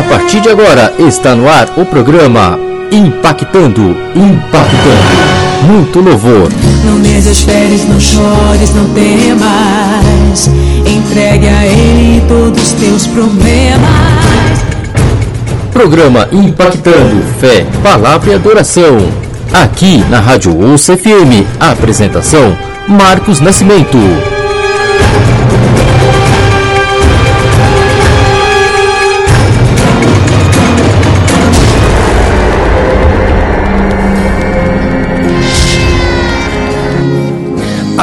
A partir de agora está no ar o programa Impactando, Impactando. Muito louvor. Não desesperes, não chores, não temas. Entregue a Ele todos os teus problemas. Programa Impactando Fé, Palavra e Adoração. Aqui na Rádio Ouça FM. Apresentação: Marcos Nascimento.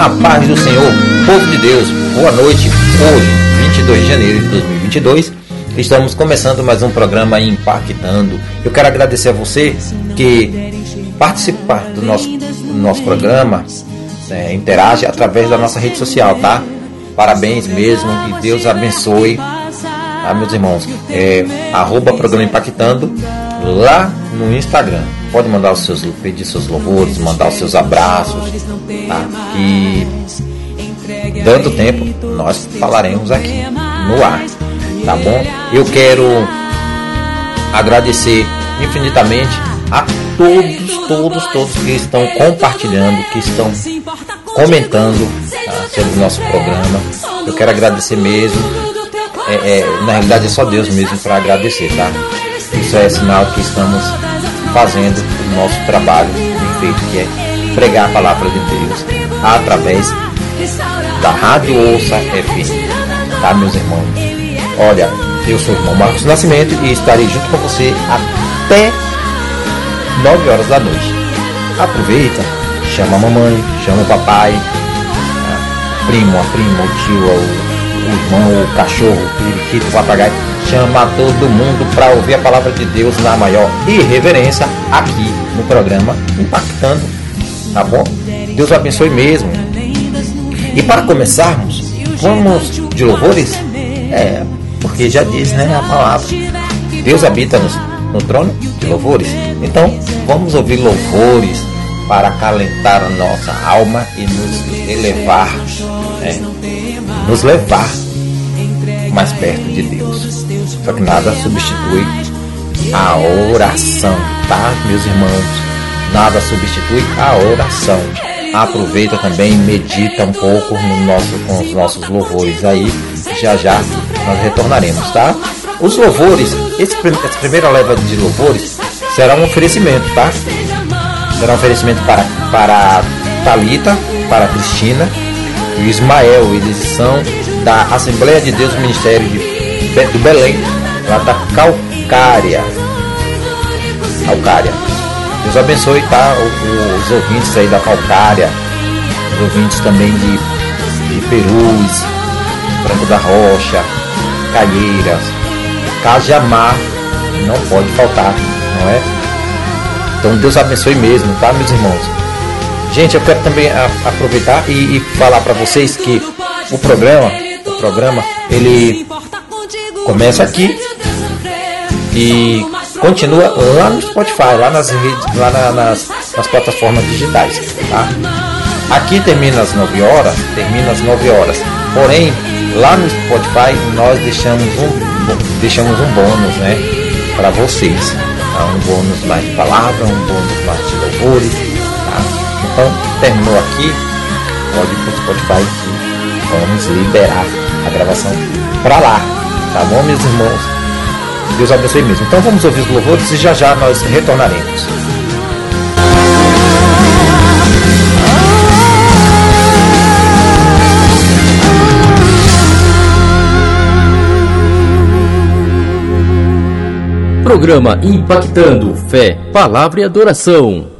A paz do Senhor, povo de Deus, boa noite. Hoje, 22 de janeiro de 2022, estamos começando mais um programa Impactando. Eu quero agradecer a você que participa do nosso, nosso programa, né, interage através da nossa rede social, tá? Parabéns mesmo e Deus abençoe, tá, meus irmãos? É, arroba programa Impactando lá no Instagram pode mandar os seus pedir seus louvores, mandar os seus abraços, tá? E dando tempo, nós falaremos aqui no ar, tá bom? Eu quero agradecer infinitamente a todos, todos, todos que estão compartilhando, que estão comentando tá, sobre o nosso programa. Eu quero agradecer mesmo. É, é, na realidade é só Deus mesmo para agradecer, tá? Isso é sinal que estamos fazendo o nosso trabalho bem feito, que é pregar a palavra de Deus através da Rádio Ouça FM. Tá, meus irmãos? Olha, eu sou o irmão Marcos Nascimento e estarei junto com você até 9 horas da noite. Aproveita, chama a mamãe, chama o papai, a primo, a prima, o tio, o irmão, o cachorro, o periquito, o papagaio chama todo mundo para ouvir a palavra de Deus na maior irreverência aqui no programa Impactando. Tá bom? Deus abençoe mesmo. E para começarmos, vamos de louvores? É, porque já diz, né, a palavra. Deus habita no, no trono de louvores. Então, vamos ouvir louvores para acalentar a nossa alma e nos elevar, né, nos levar mais perto de Deus. Só que nada substitui a oração, tá, meus irmãos? Nada substitui a oração. Aproveita também, medita um pouco no nosso, com os nossos louvores aí. Já já nós retornaremos, tá? Os louvores, esse, essa primeira leva de louvores será um oferecimento, tá? Será um oferecimento para, para Talita, para Cristina e Ismael. Eles são da Assembleia de Deus Ministério de, do Belém, lá da Calcária. Calcária. Deus abençoe, tá? Os, ouvintes aí da Calcária, os ouvintes também de, de Perus, Franco da Rocha, Calheiras, Cajamar, não pode faltar, não é? Então Deus abençoe mesmo, tá, meus irmãos? Gente, eu quero também aproveitar e, e falar para vocês que o programa programa, ele começa aqui e continua lá no Spotify, lá nas redes, lá na, nas, nas plataformas digitais. Tá? Aqui termina às 9 horas, termina às 9 horas. Porém, lá no Spotify nós deixamos um, deixamos um bônus, né? Para vocês. Tá? Um bônus mais de palavra, um bônus mais de louvores. Tá? Então, terminou aqui, pode ir para o Spotify que vamos liberar a gravação para lá. Tá bom, meus irmãos? Deus abençoe mesmo. Então vamos ouvir os louvores e já já nós retornaremos. Programa Impactando Fé, Palavra e Adoração.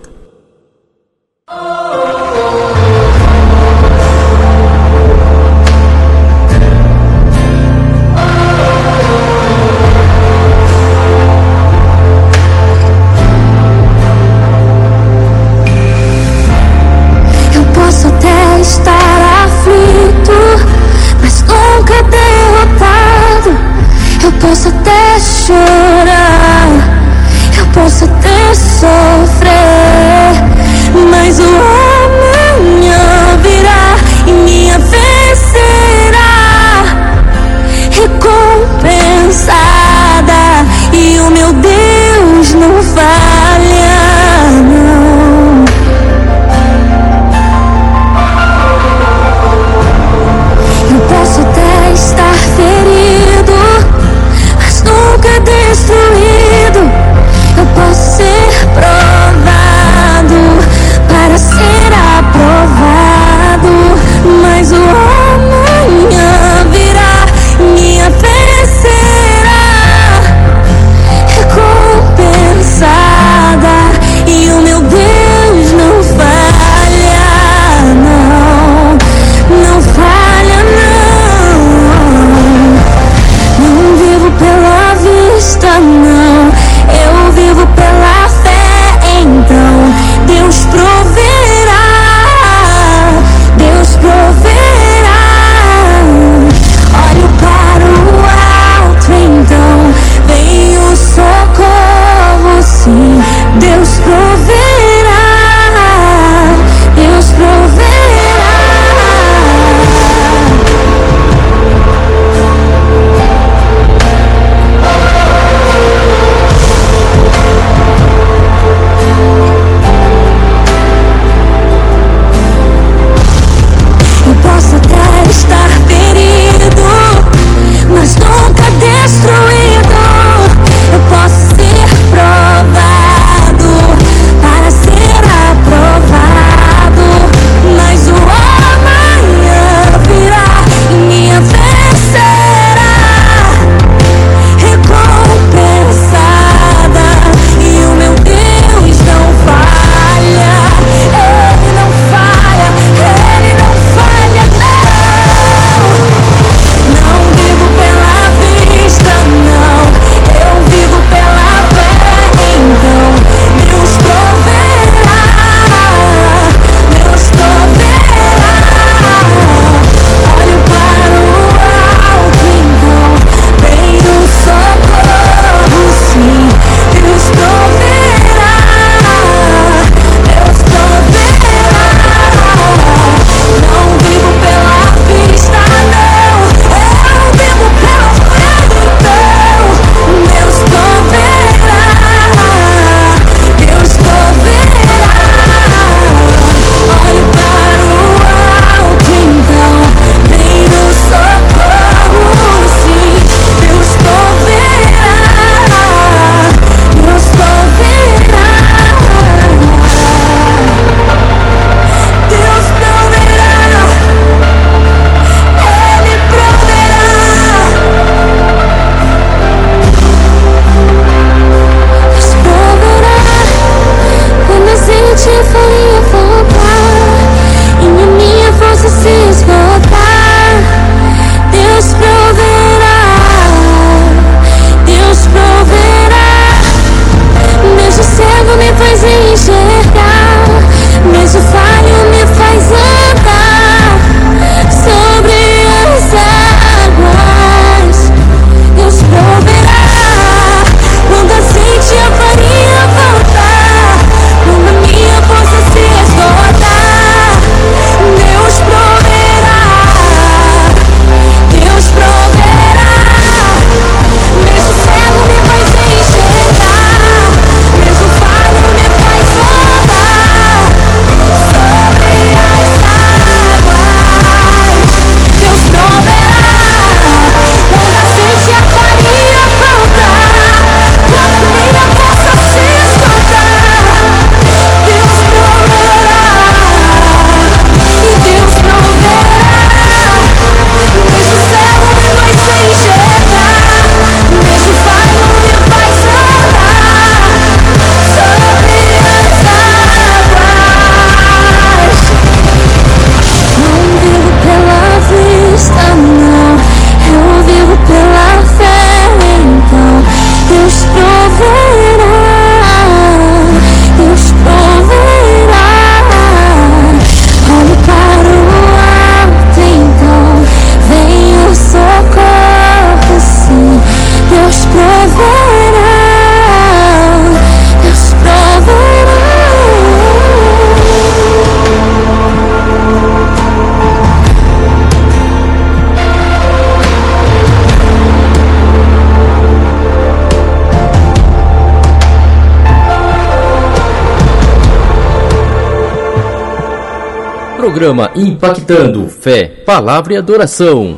Programa impactando fé, palavra e adoração.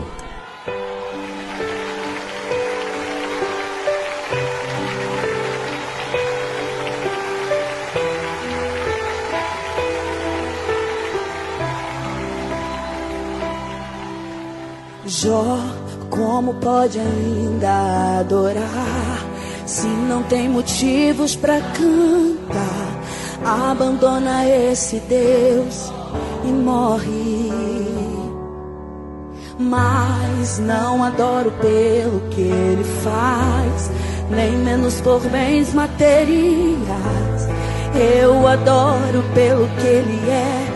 Por bens materiais. Eu adoro pelo que ele é,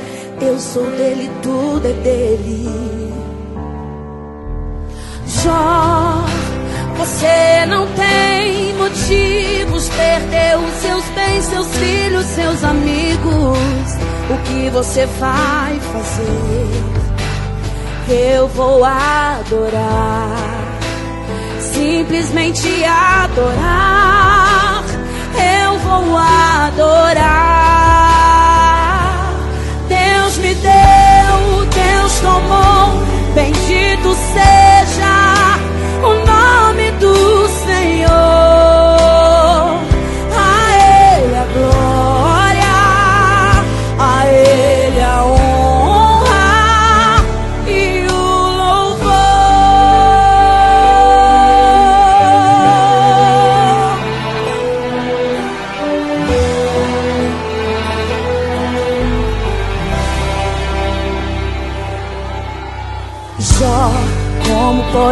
eu sou dele, tudo é dele. Jó, você não tem motivos, perdeu seus bens, seus filhos, seus amigos. O que você vai fazer? Eu vou adorar, simplesmente adorar. Adorar. Deus me deu, Deus tomou. Bendito seja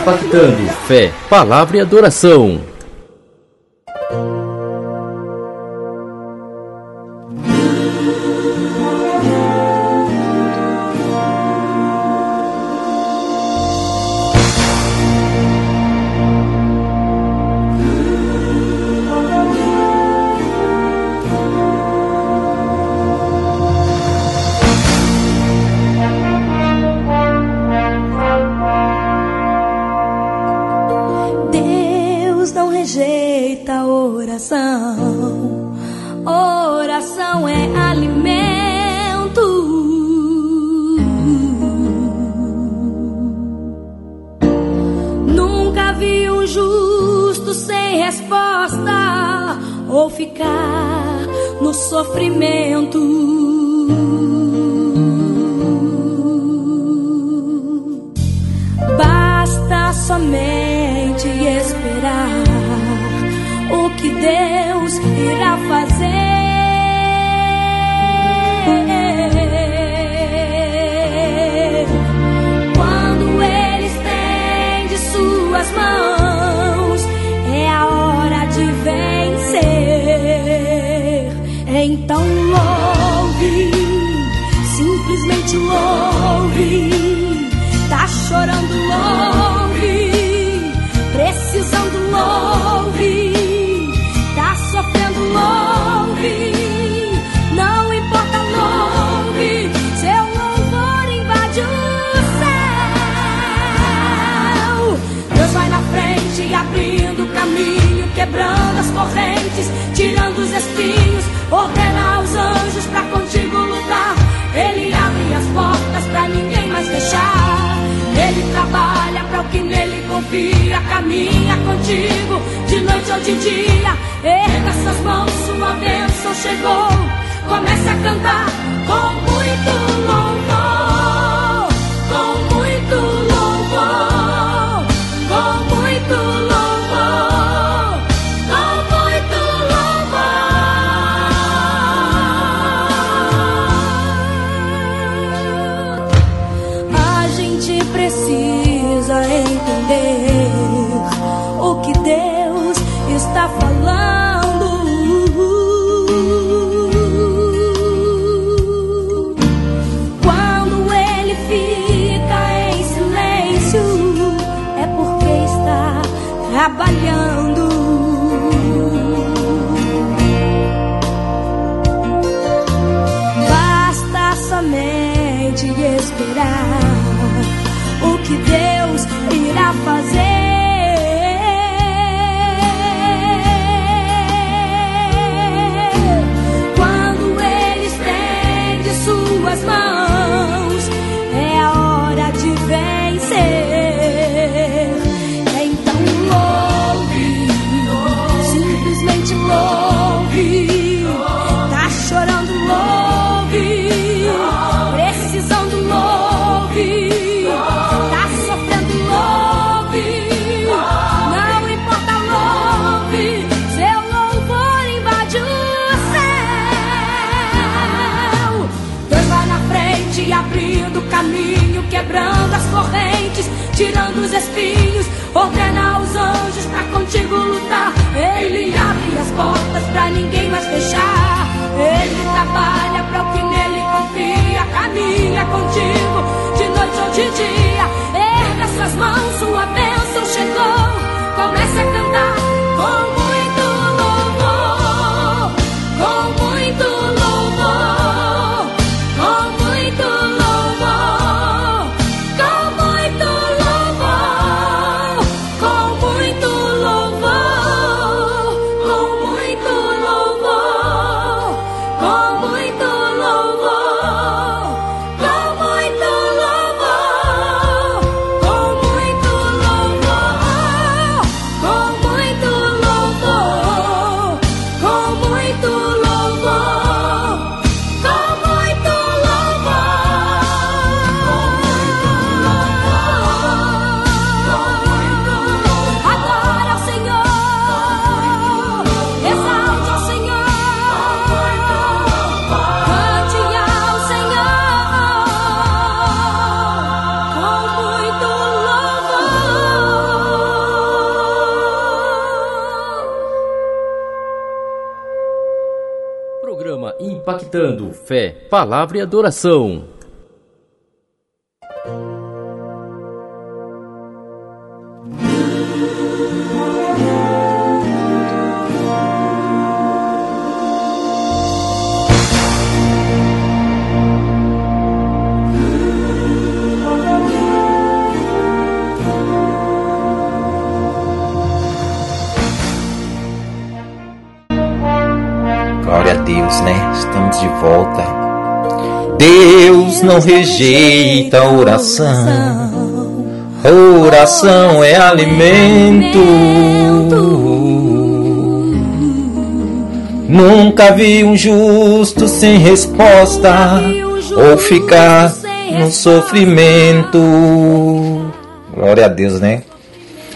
Impactando Fé, Palavra e Adoração. afastar ou ficar no sofrimento. Basta somente esperar o que Deus irá fazer. quebrando as correntes, tirando os espinhos, ordena aos anjos para contigo lutar. Ele abre as portas para ninguém mais fechar. Ele trabalha para o que nele confia, caminha contigo de noite ou de dia. Erga suas mãos, sua bênção chegou. Começa a cantar com muito louvor. you there. tirando os espinhos, ordena aos anjos pra contigo lutar. Ele abre as portas pra ninguém mais fechar. Ele trabalha pra o que nele confia, caminha contigo de noite ou de dia. Erga suas mãos, sua bênção chegou. Começa a cantar. Impactando fé, palavra e adoração. De volta. Deus não rejeita oração. oração é alimento. Nunca vi um justo sem resposta ou ficar no sofrimento. Glória a Deus, né?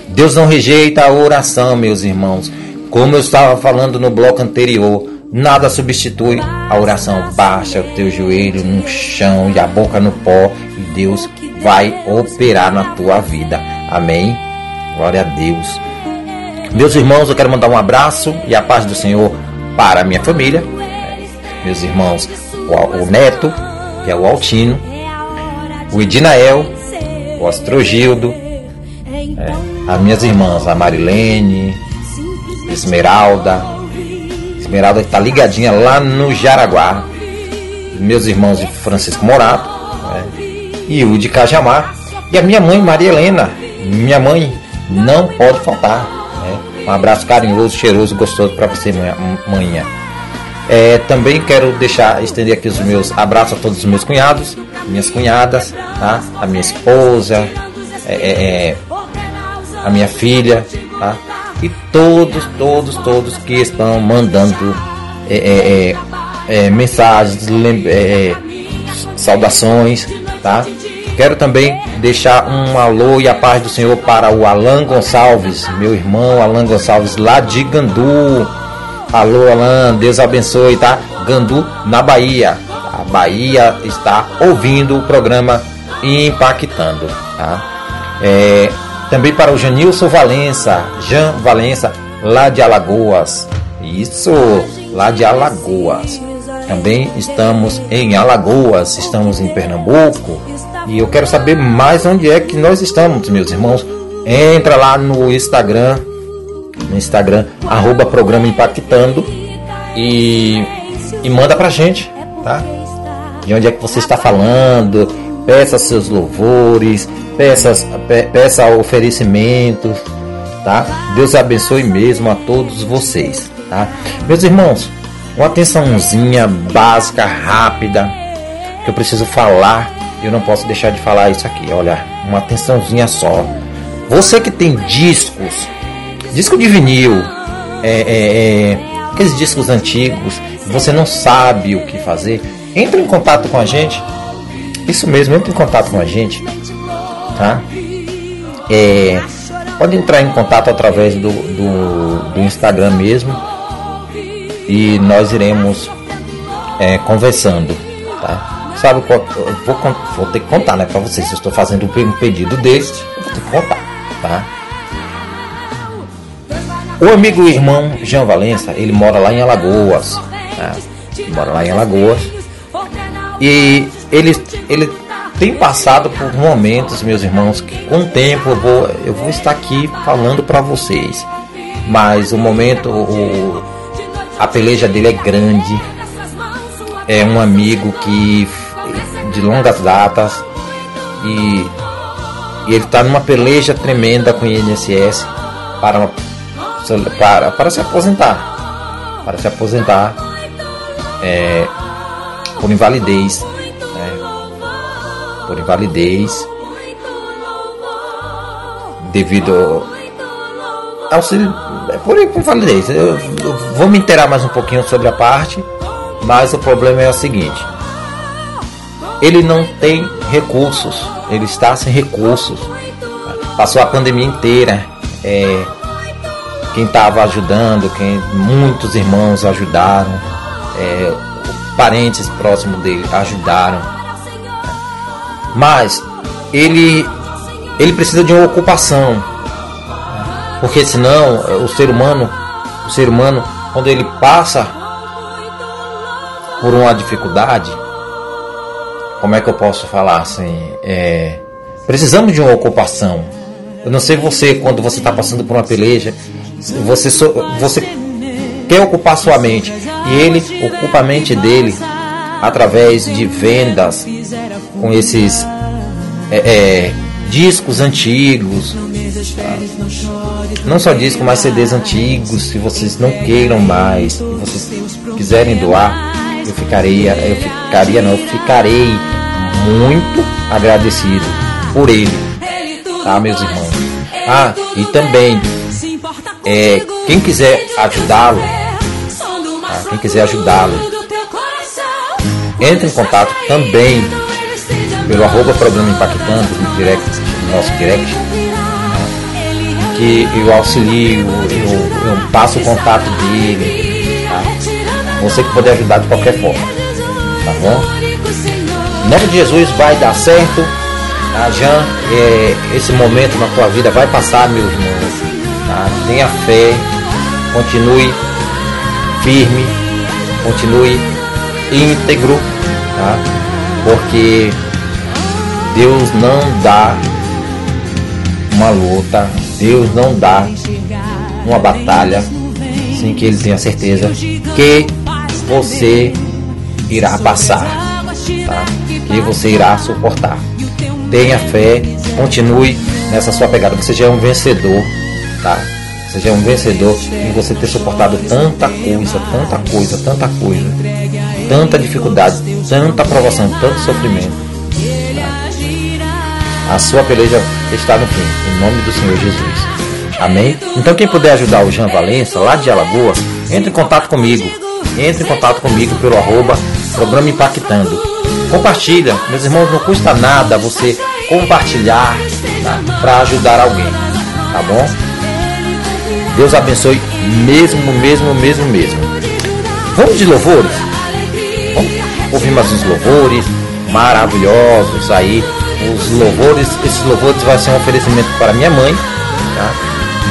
Deus não rejeita a oração, meus irmãos. Como eu estava falando no bloco anterior, Nada substitui a oração. Baixa o teu joelho no chão e a boca no pó e Deus vai operar na tua vida. Amém? Glória a Deus. Meus irmãos, eu quero mandar um abraço e a paz do Senhor para a minha família. Meus irmãos, o Neto, que é o Altino, o Edinael, o Astrogildo, é, as minhas irmãs, a Marilene, Esmeralda, Esmeralda está ligadinha lá no Jaraguá. Meus irmãos Francisco Morato né? e o de Cajamar. E a minha mãe, Maria Helena. Minha mãe não pode faltar. Né? Um abraço carinhoso, cheiroso, gostoso para você, manhã. É, também quero deixar, estender aqui os meus abraços a todos os meus cunhados, minhas cunhadas, tá? a minha esposa, é, é, é a minha filha, tá? E todos, todos, todos que estão mandando é, é, é, é mensagens, é, saudações, tá? Quero também deixar um alô e a paz do Senhor para o Alan Gonçalves, meu irmão Alan Gonçalves, lá de Gandu. Alô, Alan, Deus abençoe, tá? Gandu, na Bahia. A Bahia está ouvindo o programa Impactando, tá? É, também para o Janilson Valença, Jan Valença, lá de Alagoas. Isso, lá de Alagoas. Também estamos em Alagoas, estamos em Pernambuco. E eu quero saber mais onde é que nós estamos, meus irmãos. Entra lá no Instagram, no Instagram, arroba programa Impactando e, e manda pra gente, tá? De onde é que você está falando, peça seus louvores, peça, peça oferecimentos, tá? Deus abençoe mesmo a todos vocês, tá? Meus irmãos, uma atençãozinha básica, rápida, que eu preciso falar, eu não posso deixar de falar isso aqui, olha, uma atençãozinha só. Você que tem discos, disco de vinil, é, é, é, aqueles discos antigos, você não sabe o que fazer, entre em contato com a gente. Isso mesmo, entre em contato com a gente tá? É, pode entrar em contato através do, do, do Instagram mesmo e nós iremos é, conversando, tá? Sabe qual, vou, vou ter que contar, né, para vocês. Se eu estou fazendo um pedido deste, vou ter que contar, tá? O amigo e irmão Jean Valença, ele mora lá em Alagoas, tá? mora lá em Alagoas e ele, ele tem passado por momentos, meus irmãos, que com o tempo eu vou, eu vou estar aqui falando para vocês. Mas o momento, o, a peleja dele é grande. É um amigo que de longas datas e, e ele está numa peleja tremenda com o INSS para, para, para se aposentar. Para se aposentar é, por invalidez por invalidez devido ao é por invalidez. Eu, eu vou me inteirar mais um pouquinho sobre a parte, mas o problema é o seguinte: ele não tem recursos, ele está sem recursos. Passou a pandemia inteira. É, quem estava ajudando, quem muitos irmãos ajudaram, é, parentes próximos dele ajudaram mas ele ele precisa de uma ocupação, porque senão o ser humano, o ser humano quando ele passa por uma dificuldade, como é que eu posso falar assim? É, precisamos de uma ocupação. Eu não sei você, quando você está passando por uma peleja, você, so, você quer ocupar sua mente. E ele ocupa a mente dele através de vendas com esses é, é, discos antigos. Não só discos, mas CDs antigos. Se vocês não queiram mais, se vocês quiserem doar, eu ficarei, eu ficaria não, eu ficarei muito agradecido por ele, tá, meus irmãos? Ah, e também é, quem quiser ajudá-lo, tá, quem quiser ajudá-lo, entre em contato também pelo arroba programa impactando no, direct, no nosso direct, que eu auxilio, eu, eu passo o contato dele, tá? Você que puder ajudar de qualquer forma, tá bom? Em nome de Jesus vai dar certo. Tá, Jean, é, esse momento na tua vida vai passar, meu irmão. Tá? Tenha fé, continue firme, continue íntegro, tá? Porque Deus não dá uma luta, Deus não dá uma batalha sem que Ele tenha certeza que você irá passar, tá? que você irá suportar. Tenha fé, continue nessa sua pegada. Você já é um vencedor, tá? Já é um vencedor em você ter suportado tanta coisa, tanta coisa, tanta coisa, tanta dificuldade, tanta provação, tanto sofrimento. A sua peleja está no fim, em nome do Senhor Jesus. Amém? Então quem puder ajudar o Jean Valença, lá de Alagoas, entre em contato comigo. Entre em contato comigo pelo arroba programa Impactando. Compartilha, meus irmãos, não custa nada você compartilhar tá? para ajudar alguém. Tá bom? Deus abençoe mesmo, mesmo, mesmo, mesmo. Vamos de louvores? Vamos ouvir mais uns louvores maravilhosos aí. Os louvores, esses louvores vai ser um oferecimento para minha mãe, tá?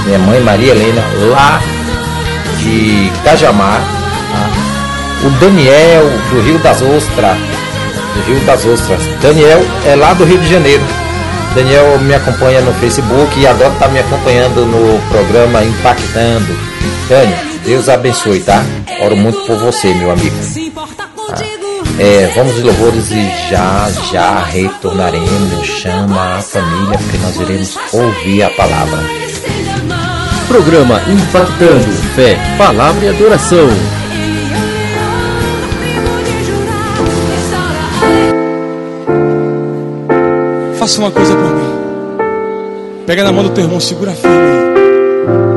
Minha mãe Maria Helena, lá de Cajamar. Tá? O Daniel do Rio das Ostras, do Rio das Ostras. Daniel é lá do Rio de Janeiro. Daniel me acompanha no Facebook e agora está me acompanhando no programa Impactando. Daniel, Deus abençoe, tá? Oro muito por você, meu amigo. Tá? É, vamos de louvores e já, já retornaremos. Chama a família, porque nós iremos ouvir a palavra. Programa Impactando Fé, Palavra e Adoração. Faça uma coisa por mim. Pega na mão do teu irmão, segura firme.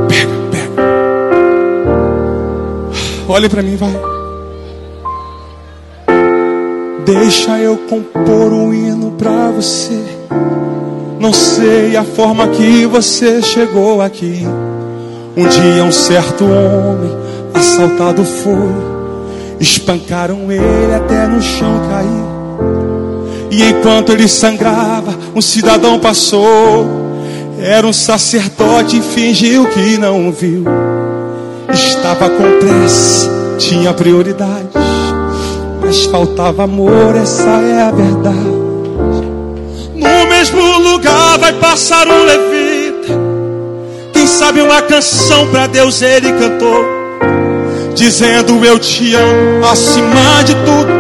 Pega, pega. Olhe para mim, vai. Deixa eu compor um hino pra você. Não sei a forma que você chegou aqui. Um dia um certo homem assaltado foi. Espancaram ele até no chão cair. E enquanto ele sangrava, um cidadão passou. Era um sacerdote e fingiu que não viu. Estava com pressa, tinha prioridades. Mas faltava amor, essa é a verdade. No mesmo lugar vai passar um levita. Quem sabe uma canção para Deus ele cantou. Dizendo eu te amo acima de tudo.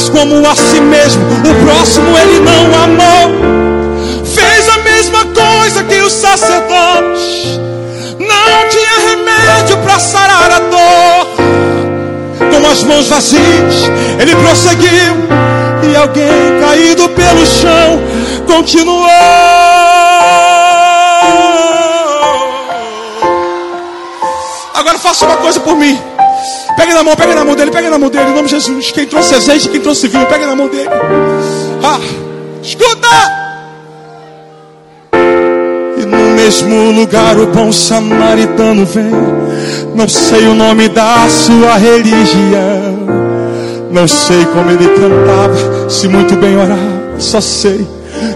Mas como a si mesmo, o próximo ele não amou. Fez a mesma coisa que os sacerdotes. Não tinha remédio para sarar a dor. Com as mãos vazias, ele prosseguiu. E alguém caído pelo chão continuou. Agora faça uma coisa por mim. Pega na mão, pega na mão dele, pega na mão dele, em nome de Jesus. Quem trouxe azeite, quem trouxe vinho, pega na mão dele. Ah, escuta! E no mesmo lugar o bom samaritano vem. Não sei o nome da sua religião. Não sei como ele cantava, se muito bem orava. Só sei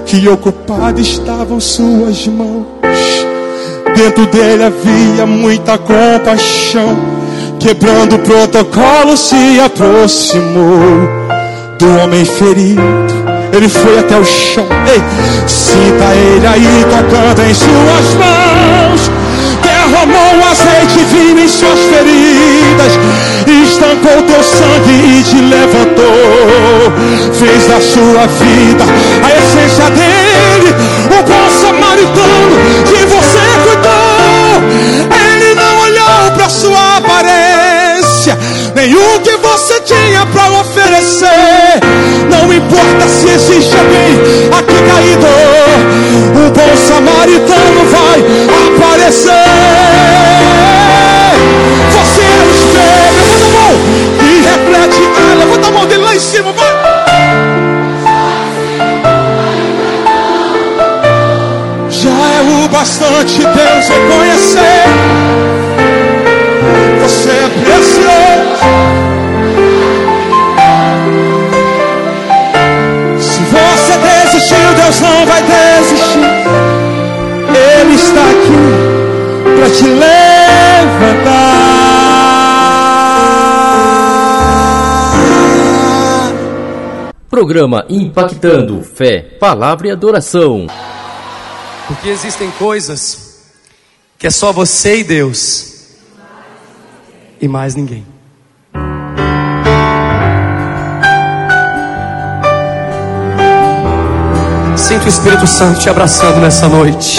que ocupado estavam suas mãos. Dentro dele havia muita compaixão quebrando o protocolo, se aproximou do homem ferido. Ele foi até o chão. Ei, sinta ele aí tocando em suas mãos. Derramou um azeite vinho em suas feridas. Estancou teu sangue e te levantou. Fez da sua vida a essência dele. O bom samaritano que você cuidou. Ele não olhou para sua para oferecer. Não importa se existe alguém aqui caído, o bom samaritano vai aparecer. Você é o espelho, levanta a mão e reflete. Ah, levanta a mão dele lá em cima, vai. Já é o bastante Deus reconhecer. Aqui para te levantar. Programa impactando fé, palavra e adoração. Porque existem coisas que é só você e Deus e mais ninguém. Sinto o Espírito Santo te abraçando nessa noite.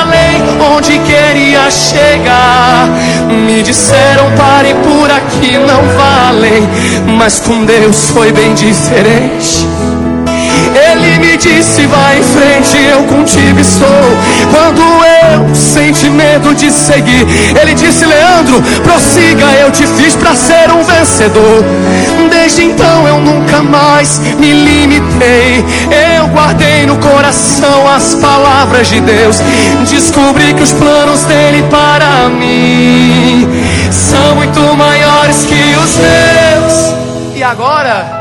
onde queria chegar, me disseram pare por aqui, não valem. Mas com Deus foi bem diferente. Ele me disse: vai em frente, eu contigo estou. Quando eu senti medo de seguir, ele disse: Leandro, prossiga, eu te fiz para ser um vencedor. Desde então eu nunca mais me limitei. Eu guardei no coração as palavras de Deus. Descobri que os planos dele para mim são muito maiores que os meus. E agora?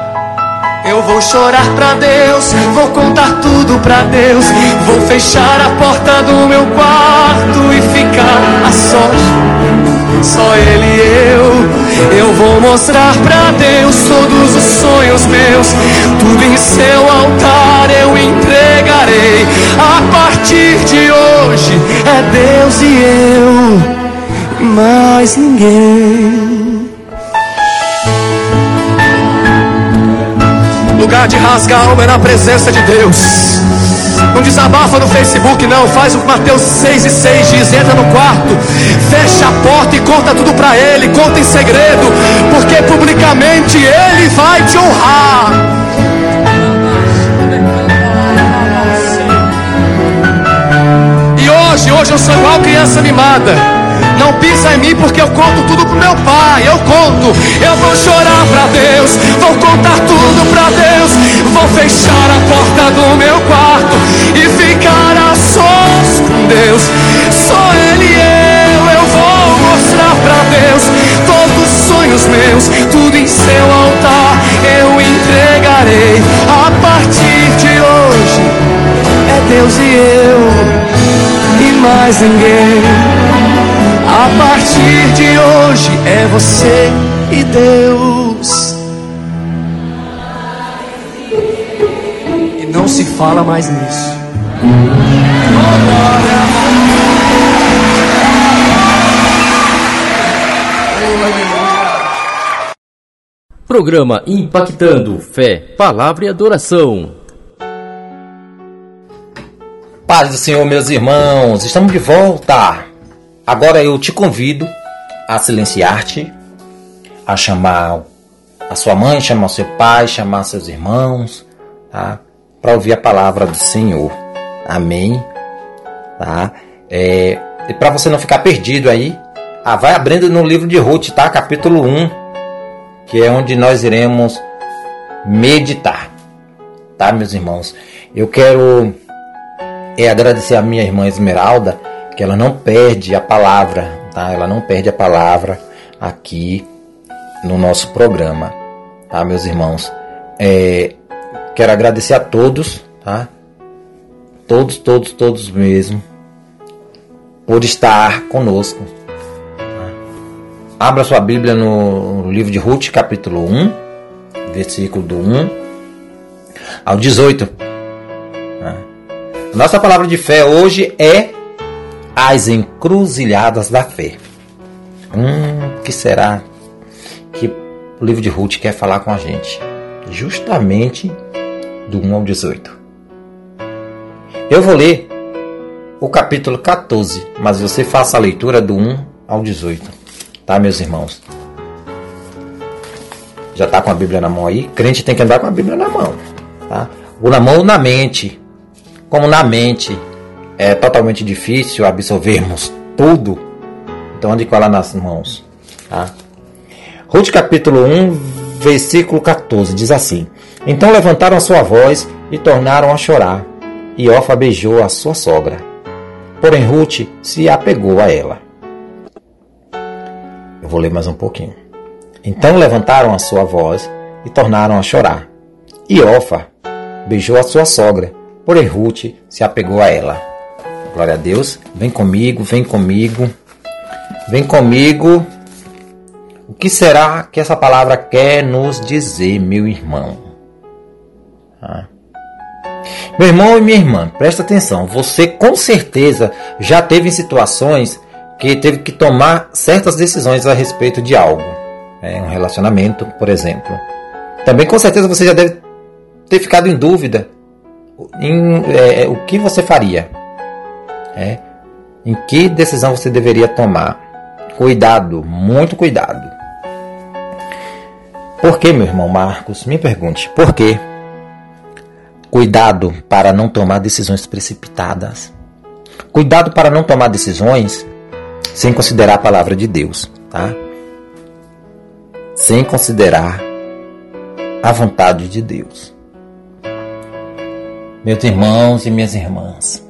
Eu vou chorar pra Deus, vou contar tudo pra Deus. Vou fechar a porta do meu quarto e ficar a sós. Só Ele e eu. Eu vou mostrar pra Deus todos os sonhos meus. Tudo em seu altar eu entregarei. A partir de hoje é Deus e eu, mais ninguém. Lugar de rasgar alma é na presença de Deus. Não desabafa no Facebook, não. Faz o Mateus 6 e 6 diz: entra no quarto, fecha a porta e conta tudo para Ele. Conta em segredo, porque publicamente Ele vai te honrar. E hoje, hoje eu sou igual criança mimada. Não pisa em mim porque eu conto tudo pro meu pai. Eu conto, eu vou chorar pra Deus, vou contar tudo pra Deus. Vou fechar a porta do meu quarto e ficar a sós com Deus. Só Ele e eu, eu vou mostrar pra Deus todos os sonhos meus, tudo em seu altar eu entregarei. A partir de hoje é Deus e eu e mais ninguém. A partir de hoje é você e Deus. E não se fala mais nisso. Programa impactando fé, palavra e adoração. Paz do Senhor, meus irmãos, estamos de volta. Agora eu te convido a silenciar-te, a chamar a sua mãe, chamar seu pai, chamar seus irmãos, tá? Para ouvir a palavra do Senhor. Amém. Tá? É, e para você não ficar perdido aí, ah, vai abrindo no livro de Ruth, tá? Capítulo 1, que é onde nós iremos meditar. Tá, meus irmãos? Eu quero é agradecer a minha irmã Esmeralda, que ela não perde a palavra, tá? Ela não perde a palavra aqui no nosso programa, tá, meus irmãos? É, quero agradecer a todos, tá? Todos, todos, todos mesmo, por estar conosco. Abra sua Bíblia no livro de Ruth, capítulo 1, versículo do 1 ao 18. Nossa palavra de fé hoje é as encruzilhadas da fé. Hum, que será que o livro de Ruth quer falar com a gente? Justamente do 1 ao 18. Eu vou ler o capítulo 14, mas você faça a leitura do 1 ao 18. Tá, meus irmãos? Já tá com a Bíblia na mão aí? Crente tem que andar com a Bíblia na mão, tá? Ou na mão ou na mente. Como na mente é totalmente difícil absorvermos tudo, então ande com ela nas mãos. Tá? Ruth capítulo 1, versículo 14 diz assim: Então levantaram a sua voz e tornaram a chorar, e Orfa beijou a sua sogra. Porém Ruth se apegou a ela. Eu vou ler mais um pouquinho. Então levantaram a sua voz e tornaram a chorar. E Orfa beijou a sua sogra, Porém, Ruth se apegou a ela. Glória a Deus. Vem comigo, vem comigo. Vem comigo. O que será que essa palavra quer nos dizer, meu irmão? Ah. Meu irmão e minha irmã, presta atenção. Você com certeza já teve situações que teve que tomar certas decisões a respeito de algo. É, um relacionamento, por exemplo. Também com certeza você já deve ter ficado em dúvida em é, é, o que você faria, é, em que decisão você deveria tomar. Cuidado, muito cuidado. Por que, meu irmão Marcos? Me pergunte, por quê? Cuidado para não tomar decisões precipitadas. Cuidado para não tomar decisões sem considerar a palavra de Deus, tá? Sem considerar a vontade de Deus meus irmãos e minhas irmãs.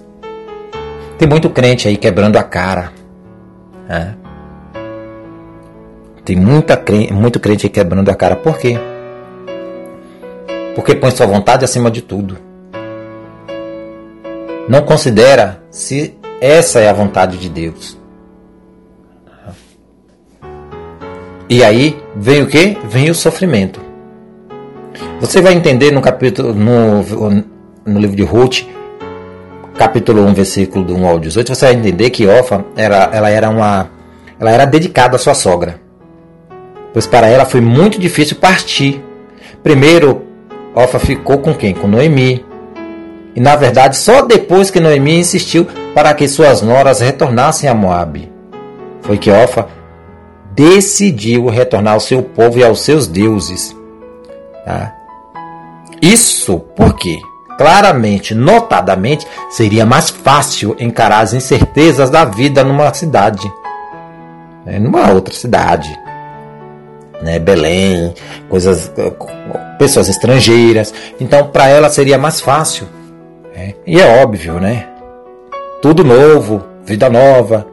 Tem muito crente aí quebrando a cara. Né? Tem muita crente, muito crente aí quebrando a cara. Por quê? Porque põe sua vontade acima de tudo. Não considera se essa é a vontade de Deus. E aí vem o que? Vem o sofrimento. Você vai entender no capítulo, no, no livro de Ruth, capítulo 1, versículo do 1 ao 18, você vai entender que Ofa era, ela era uma ela era dedicada à sua sogra. Pois para ela foi muito difícil partir. Primeiro, Ofa ficou com quem? Com Noemi. E na verdade, só depois que Noemi insistiu para que suas noras retornassem a Moabe, foi que Ofa decidiu retornar ao seu povo e aos seus deuses. Tá? Isso por quê? Claramente, notadamente, seria mais fácil encarar as incertezas da vida numa cidade, né, numa outra cidade, né, Belém, coisas, pessoas estrangeiras. Então, para ela seria mais fácil. Né? E é óbvio, né? Tudo novo, vida nova.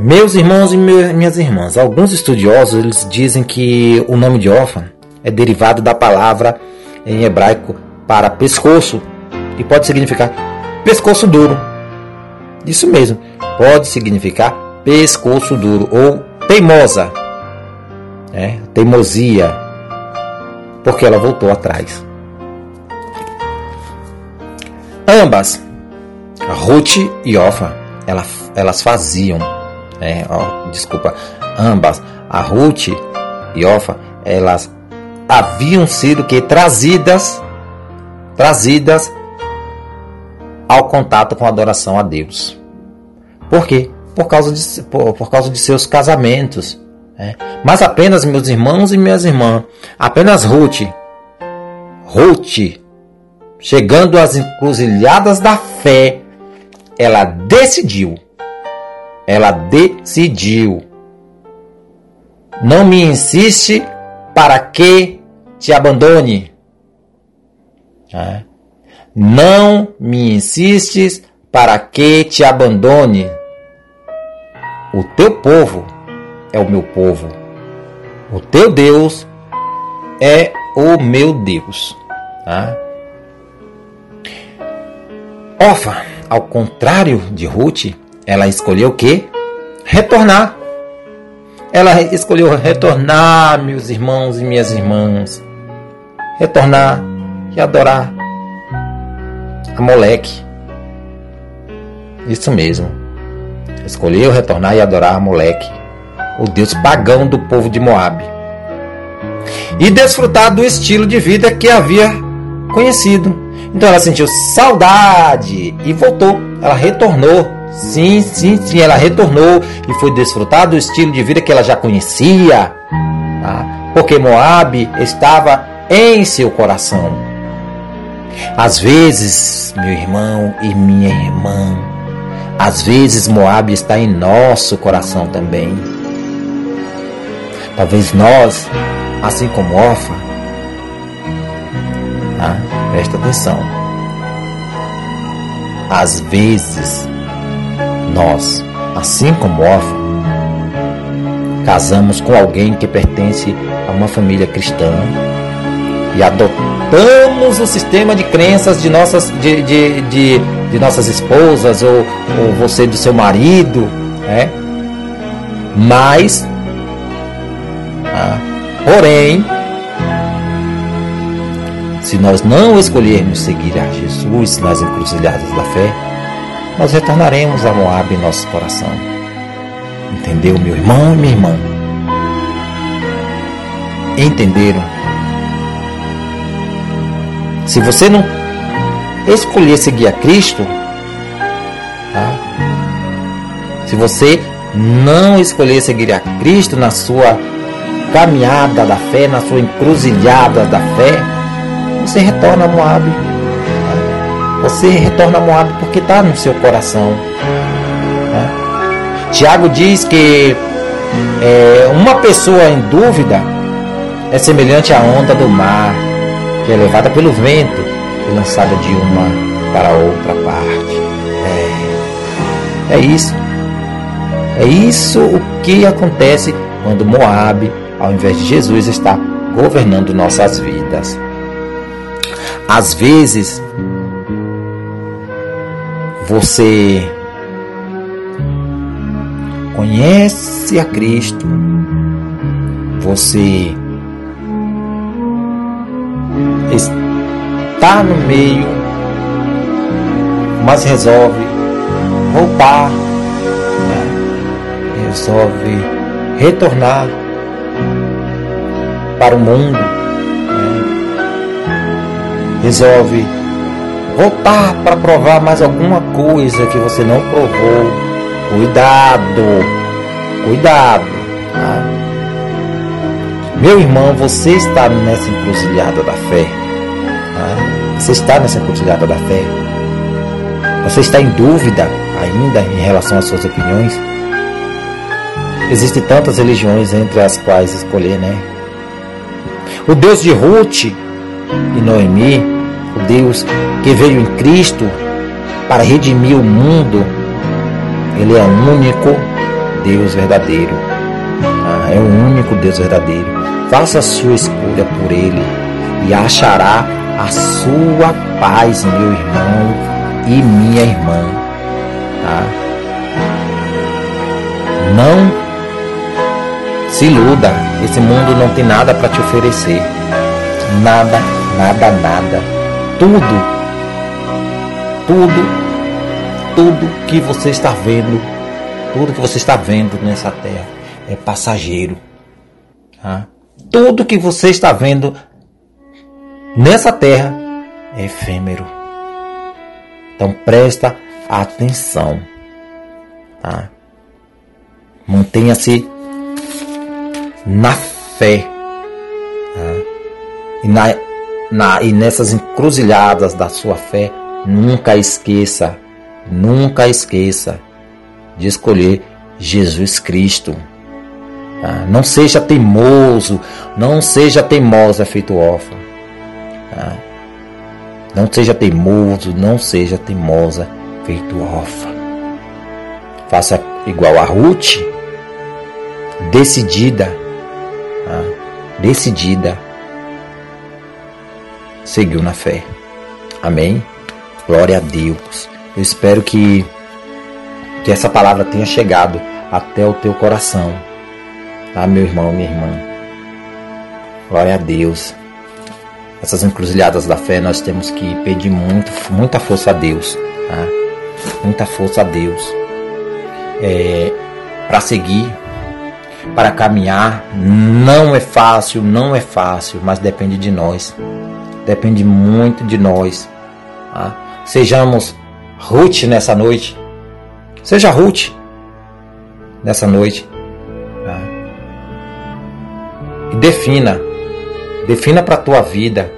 Meus irmãos e minhas irmãs, alguns estudiosos eles dizem que o nome de órfão é derivado da palavra em hebraico para pescoço e pode significar pescoço duro. Isso mesmo, pode significar pescoço duro ou teimosa, né? teimosia, porque ela voltou atrás. Ambas, Ruth e Ofa, elas, elas faziam, né? oh, desculpa, ambas, a Ruth e Ofa, elas haviam sido que trazidas, trazidas ao contato com a adoração a Deus. Por quê? Por causa de, por, por causa de seus casamentos. Né? Mas apenas meus irmãos e minhas irmãs, apenas Ruth, Ruth, chegando às encruzilhadas da fé, ela decidiu, ela decidiu, não me insiste para que te abandone. É. Não me insistes para que te abandone. O teu povo é o meu povo. O teu Deus é o meu Deus. Tá? Ofa, ao contrário de Ruth, ela escolheu o que? Retornar. Ela escolheu retornar, meus irmãos e minhas irmãs. Retornar e adorar a Moleque. Isso mesmo. Escolheu retornar e adorar a Moleque, o deus pagão do povo de Moabe. E desfrutar do estilo de vida que havia conhecido. Então ela sentiu saudade e voltou. Ela retornou. Sim, sim, sim, ela retornou e foi desfrutar do estilo de vida que ela já conhecia. Tá? Porque Moabe estava em seu coração. Às vezes, meu irmão e minha irmã, às vezes Moab está em nosso coração também. Talvez nós, assim como Orfa, tá? presta atenção. Às vezes, nós, assim como Orfa, casamos com alguém que pertence a uma família cristã e adotamos o sistema de crenças de nossas, de, de, de, de nossas esposas ou, ou você do seu marido, né? Mas, ah, porém, se nós não escolhermos seguir a Jesus nas encruzilhadas da fé, nós retornaremos a Moab em nosso coração. Entendeu, meu irmão e minha irmã? Entenderam? Se você não escolher seguir a Cristo, tá? se você não escolher seguir a Cristo na sua caminhada da fé, na sua encruzilhada da fé, você retorna a Moab. Tá? Você retorna a Moab porque está no seu coração. Tá? Tiago diz que é, uma pessoa em dúvida é semelhante à onda do mar que é levada pelo vento e lançada de uma para outra parte. É, é isso. É isso o que acontece quando Moab, ao invés de Jesus, está governando nossas vidas. Às vezes, você conhece a Cristo, você está no meio, mas resolve voltar, né? resolve retornar para o mundo, né? resolve voltar para provar mais alguma coisa que você não provou. Cuidado, cuidado. Tá? Meu irmão, você está nessa encruzilhada da fé. Você está nessa encruzilhada da fé. Você está em dúvida ainda em relação às suas opiniões. Existem tantas religiões entre as quais escolher, né? O Deus de Ruth e Noemi, o Deus que veio em Cristo para redimir o mundo, ele é o único Deus verdadeiro. Ah, é o único Deus verdadeiro. Faça a sua escolha por Ele e achará a sua paz, meu irmão e minha irmã. Tá? Não se iluda, esse mundo não tem nada para te oferecer. Nada, nada, nada. Tudo, tudo, tudo que você está vendo, tudo que você está vendo nessa terra é passageiro. Tá? Tudo que você está vendo nessa terra é efêmero. Então presta atenção. Tá? Mantenha-se na fé. Tá? E, na, na, e nessas encruzilhadas da sua fé, nunca esqueça, nunca esqueça de escolher Jesus Cristo. Tá? Não seja teimoso, não seja teimosa, feito órfão. Tá? Não seja teimoso, não seja teimosa, feito órfã. Faça igual a Ruth, decidida, tá? decidida, seguiu na fé. Amém? Glória a Deus. Eu espero que, que essa palavra tenha chegado até o teu coração Tá, meu irmão, minha irmã? Glória a Deus. Essas encruzilhadas da fé nós temos que pedir muito, muita força a Deus, tá? Muita força a Deus. É, para seguir, para caminhar, não é fácil, não é fácil, mas depende de nós. Depende muito de nós. Tá? Sejamos Ruth nessa noite. Seja Ruth nessa noite. E defina, defina para a tua vida,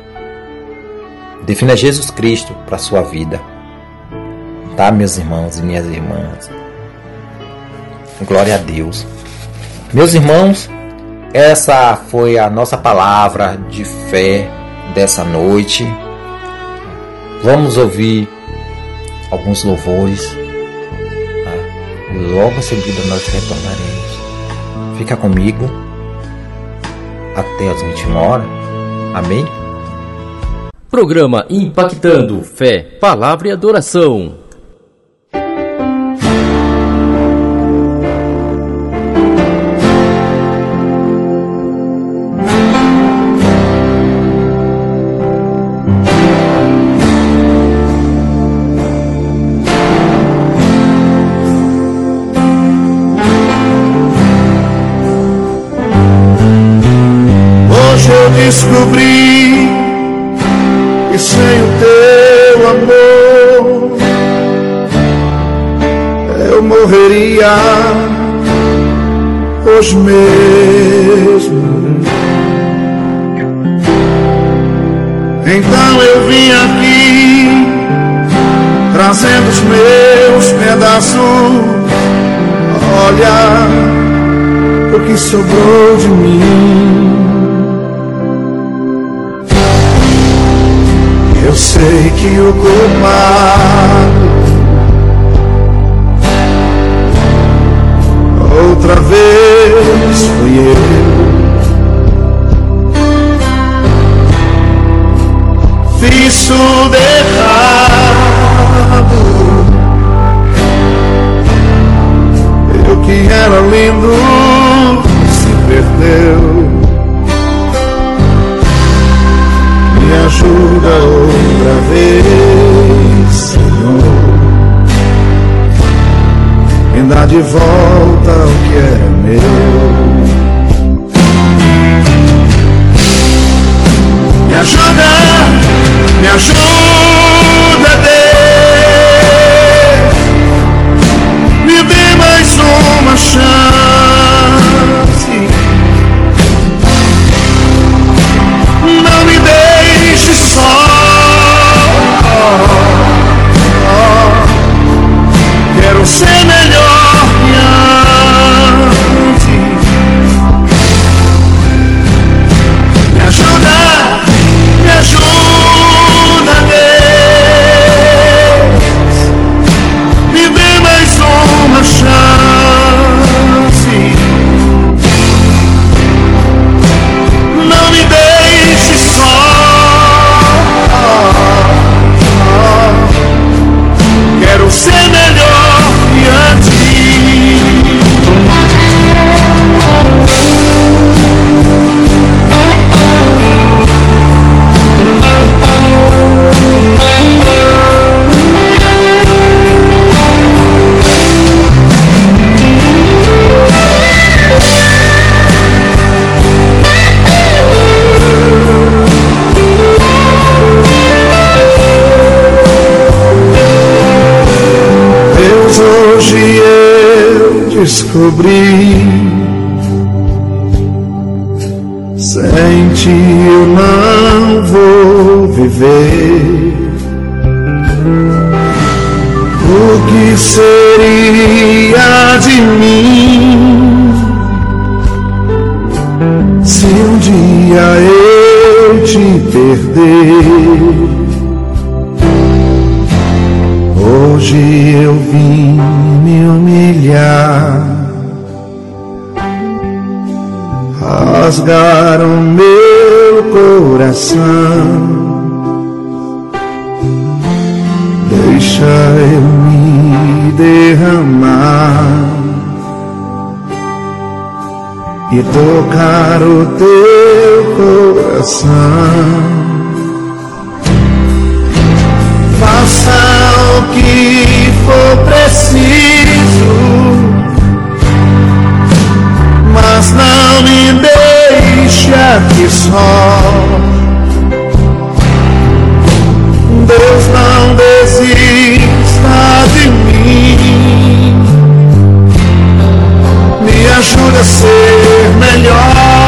defina Jesus Cristo para a sua vida. Tá, meus irmãos e minhas irmãs? Glória a Deus. Meus irmãos, essa foi a nossa palavra de fé dessa noite. Vamos ouvir alguns louvores. Tá? Logo em seguida nós retornaremos. Fica comigo até as 21 horas. Amém? Programa Impactando Fé, Palavra e Adoração. Morreria hoje mesmo. Então eu vim aqui trazendo os meus pedaços. Olha o que sobrou de mim. Eu sei que o culpado outra vez fui eu. Fiz tudo errado. Eu que era lindo se perdeu. me ajuda outra vez, dá de volta o que é meu. Me ajuda, me ajuda, Deus. Me dê mais uma chance. Não me dê Quero ser descobri. Sem ti eu não vou viver. O que seria de mim rasgaram meu coração. Deixa eu me derramar e tocar o teu coração. Aqui só. Deus não desista de mim. Me ajuda a ser melhor.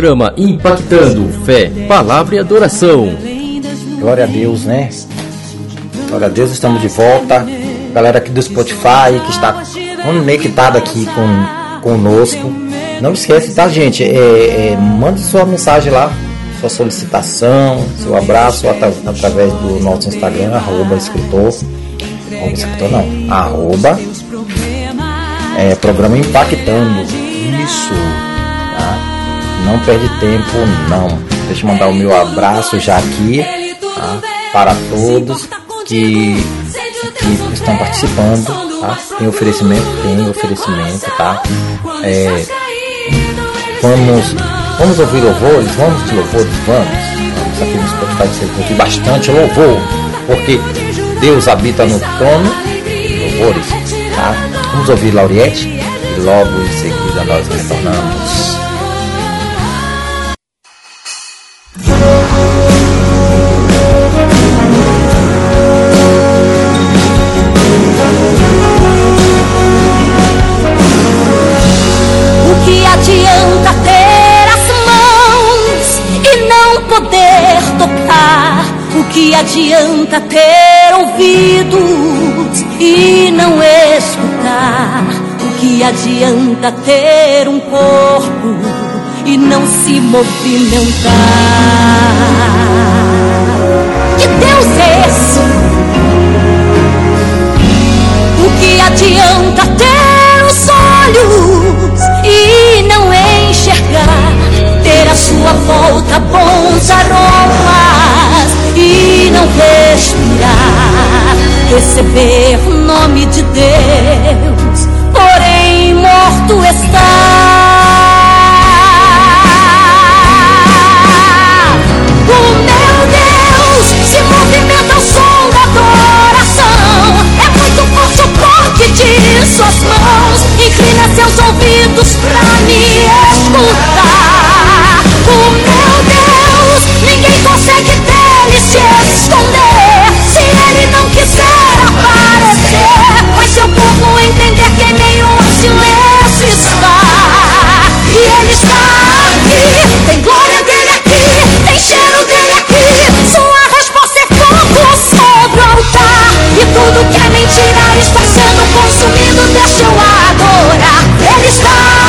Programa Impactando Fé, Palavra e Adoração. Glória a Deus, né? Glória a Deus, estamos de volta. Galera aqui do Spotify que está conectado aqui com conosco. Não esquece, tá, gente? É, é, mande sua mensagem lá, sua solicitação, seu abraço atra- através do nosso Instagram, arroba escritor. Arroba escritor não, arroba é, programa Impactando. Isso. Não perde tempo, não. Deixa eu mandar o meu abraço já aqui tá? para todos que, que estão participando. Tá? Tem oferecimento? Tem oferecimento, tá? É, vamos, vamos ouvir louvores? Vamos de louvores? Vamos. Vamos aqui no Spotify você ouvir bastante louvor, porque Deus habita no trono. Louvores, tá? Vamos ouvir Lauriette e logo em seguida nós retornamos. Adianta ter um corpo e não se movimentar? Que Deus é esse? O que adianta ter os olhos e não enxergar? Ter à sua volta bons aromas e não respirar? Receber o nome de Deus, está. O meu Deus se movimenta ao som da adoração. É muito forte o toque de suas mãos. Inclina seus ouvidos pra me está sendo consumido, deixa eu adorar. Ele está.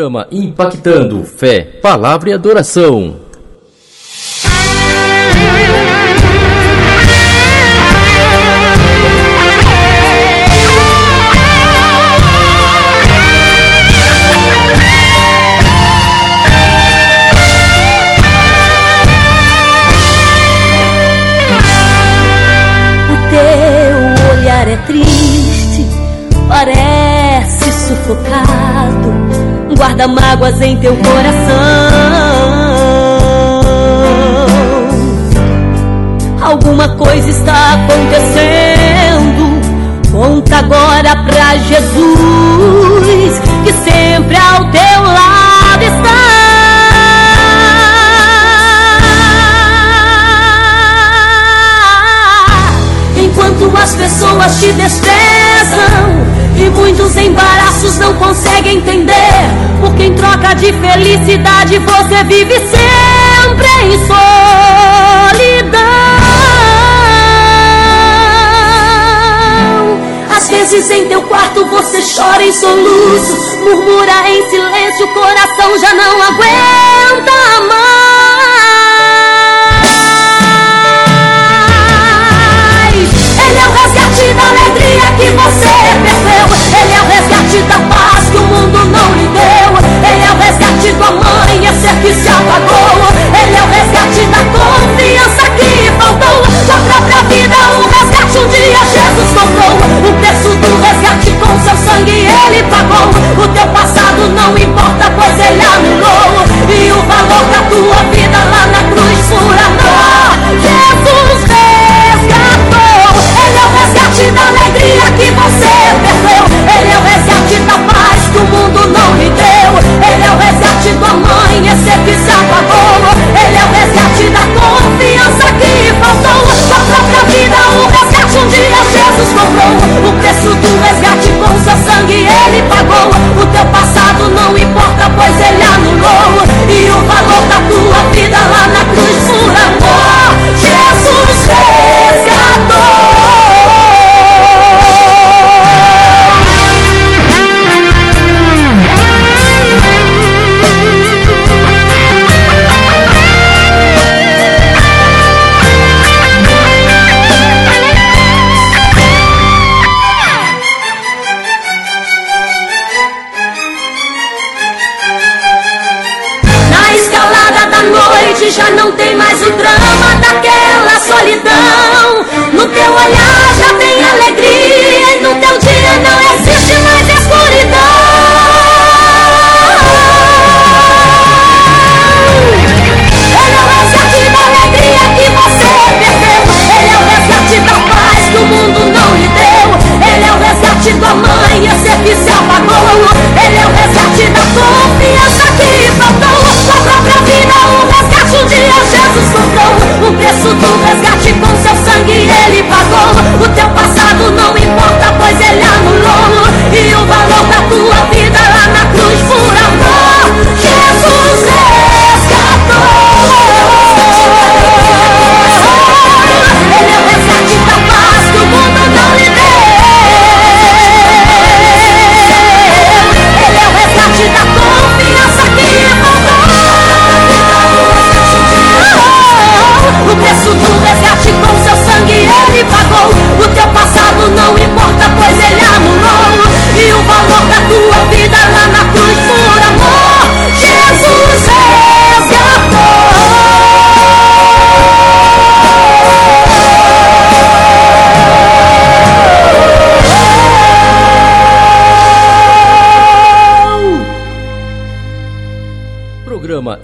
Programa Impactando Fé, Palavra e Adoração. Guarda mágoas em teu coração. Alguma coisa está acontecendo. Conta agora pra Jesus que sempre ao teu lado está. Enquanto as pessoas te desprezam e muitos embaraços não conseguem entender, porque em troca de felicidade você vive sempre em solidão. Às vezes em teu quarto você chora em soluços, murmura em silêncio, o coração já não aguenta mais. Ele é o resgate da alegria que você perdeu. Ele é o resgate da paz que o mundo não lhe deu. Ele é o resgate do amanhecer que se apagou. Ele é o resgate da confiança que faltou. Da própria vida, o resgate um dia Jesus comprou. O preço do resgate com seu sangue ele pagou. O teu passado não importa, pois ele anulou. o preço do resgate com seu sangue ele pagou. O teu passado não importa, pois ele anulou. E o valor da tua vida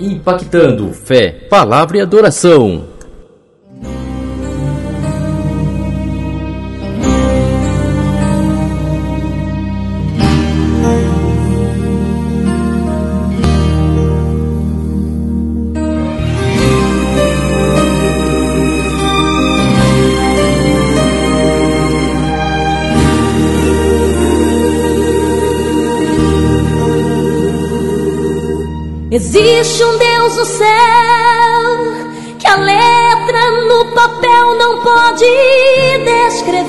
impactando fé, palavra e adoração. Existe um Deus no céu que a letra no papel não pode descrever.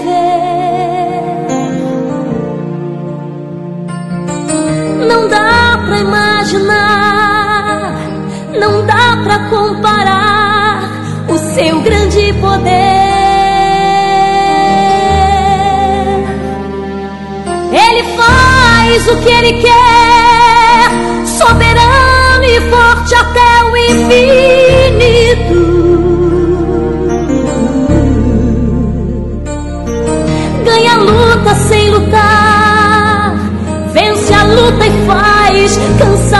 Não dá pra imaginar, não dá pra comparar o seu grande poder. Ele faz o que ele quer, soberano norte até o infinito. Ganha a luta sem lutar, vence a luta e faz cansar.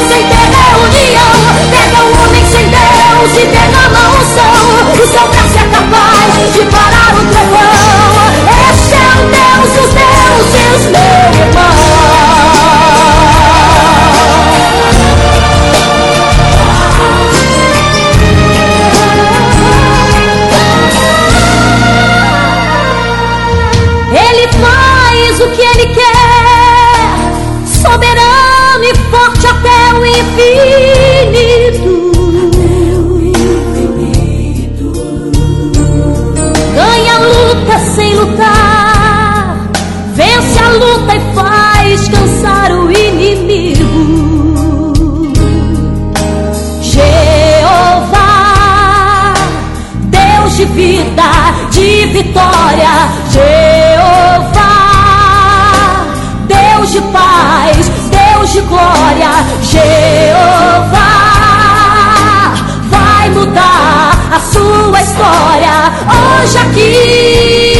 sem ter união. Pega o homem sem Deus e Deus. glória, Jeová. Deus de paz, Deus de glória, Jeová. Vai mudar a sua história hoje aqui.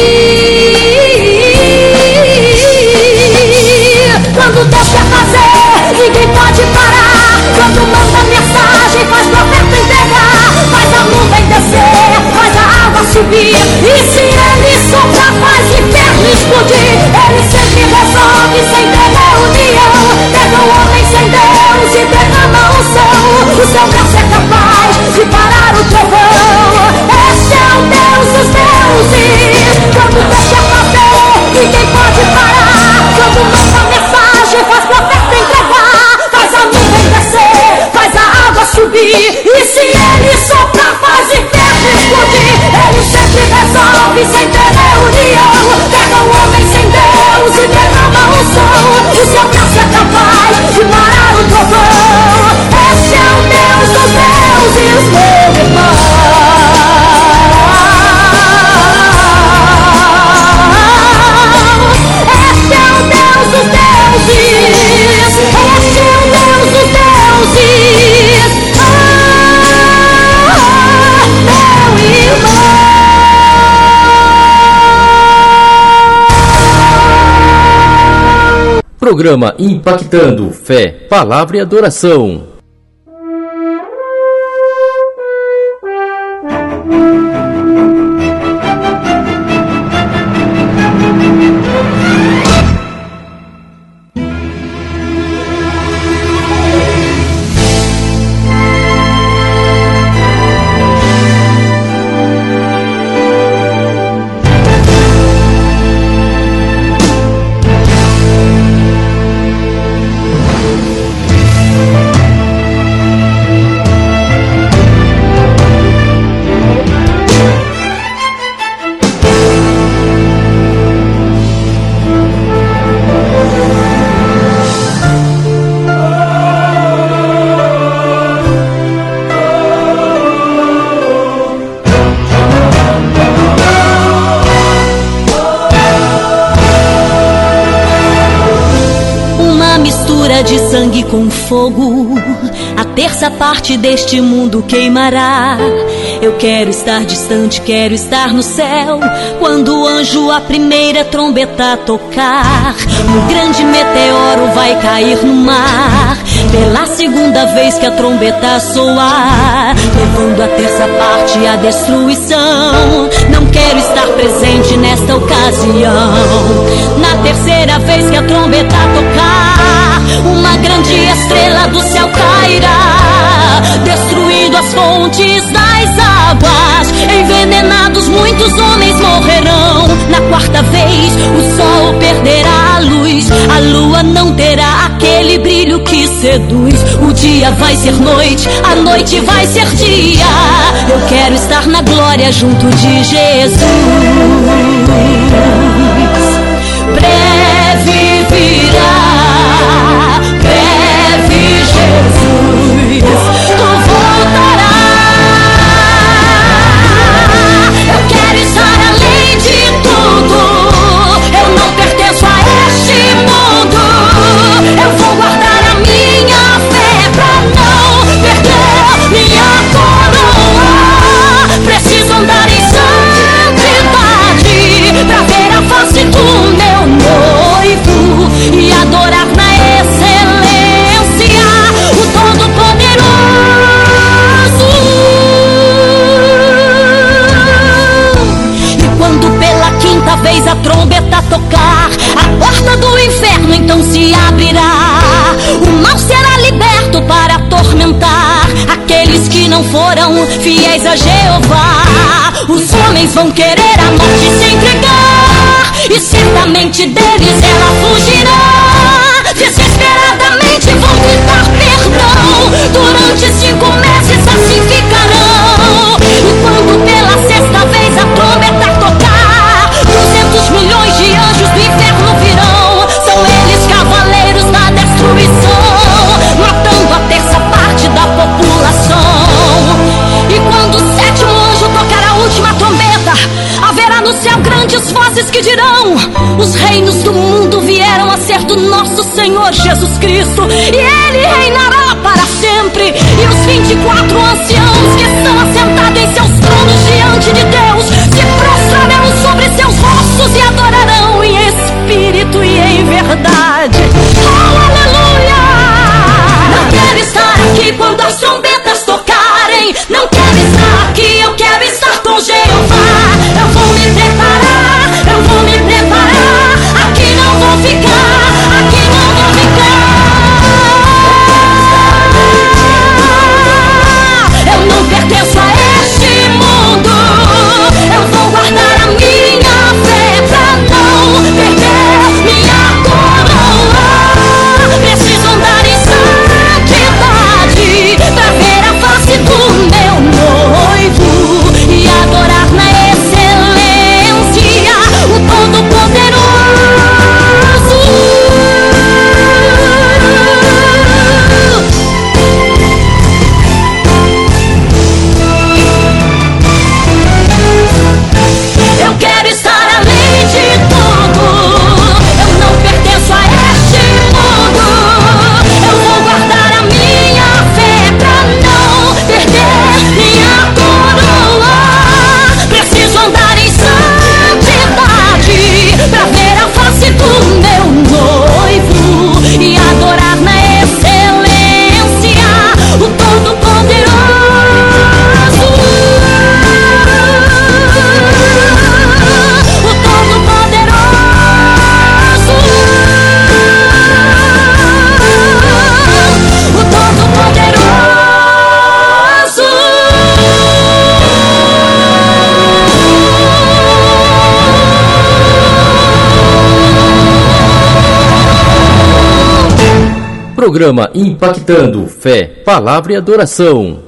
Quando Deus quer fazer, ninguém pode parar. Quando manda mensagem, faz profeta entregar. Faz a nuvem descer, faz a água subir. E se já faz inferno explodir. Ele sempre resolve sem ter reunião. Pega o homem sem Deus e derrama o céu. O seu braço é capaz de parar o trovão. Este é o Deus dos deuses. Quando deixa papel, ninguém pode parar. Quando manda mensagem, faz profeta entregar. Faz a nuvem descer, faz a água subir. E se ele soprar, faz inferno explodir. Ele sempre resolve sem ter Oh, Programa impactando fé, palavra e adoração. Parte deste mundo queimará. Eu quero estar distante, quero estar no céu. Quando o anjo a primeira trombeta tocar, um grande meteoro vai cair no mar. Pela segunda vez que a trombeta soar, levando a terça parte à destruição. Não quero estar presente nesta ocasião. Na terceira vez que a trombeta tocar, uma grande estrela do céu cairá, fontes das águas. Envenenados, muitos homens morrerão. Na quarta vez, o sol perderá a luz, a lua não terá aquele brilho que seduz. O dia vai ser noite, a noite vai ser dia. Eu quero estar na glória junto de Jesus. Não foram fiéis a Jeová. Os homens vão querer a morte se entregar, e certamente deles ela fugirá. Que dirão: Os reinos do mundo vieram a ser do nosso Senhor Jesus Cristo, e ele reinará para sempre. E os 24 anciãos que estão assentados em seus tronos diante de Deus se prostrarão sobre seus rostos e adorarão em espírito e em verdade. Oh, aleluia! Não quero estar aqui quando as trombetas tocarem. Não aqui, eu quero estar programa impactando fé, palavra e adoração.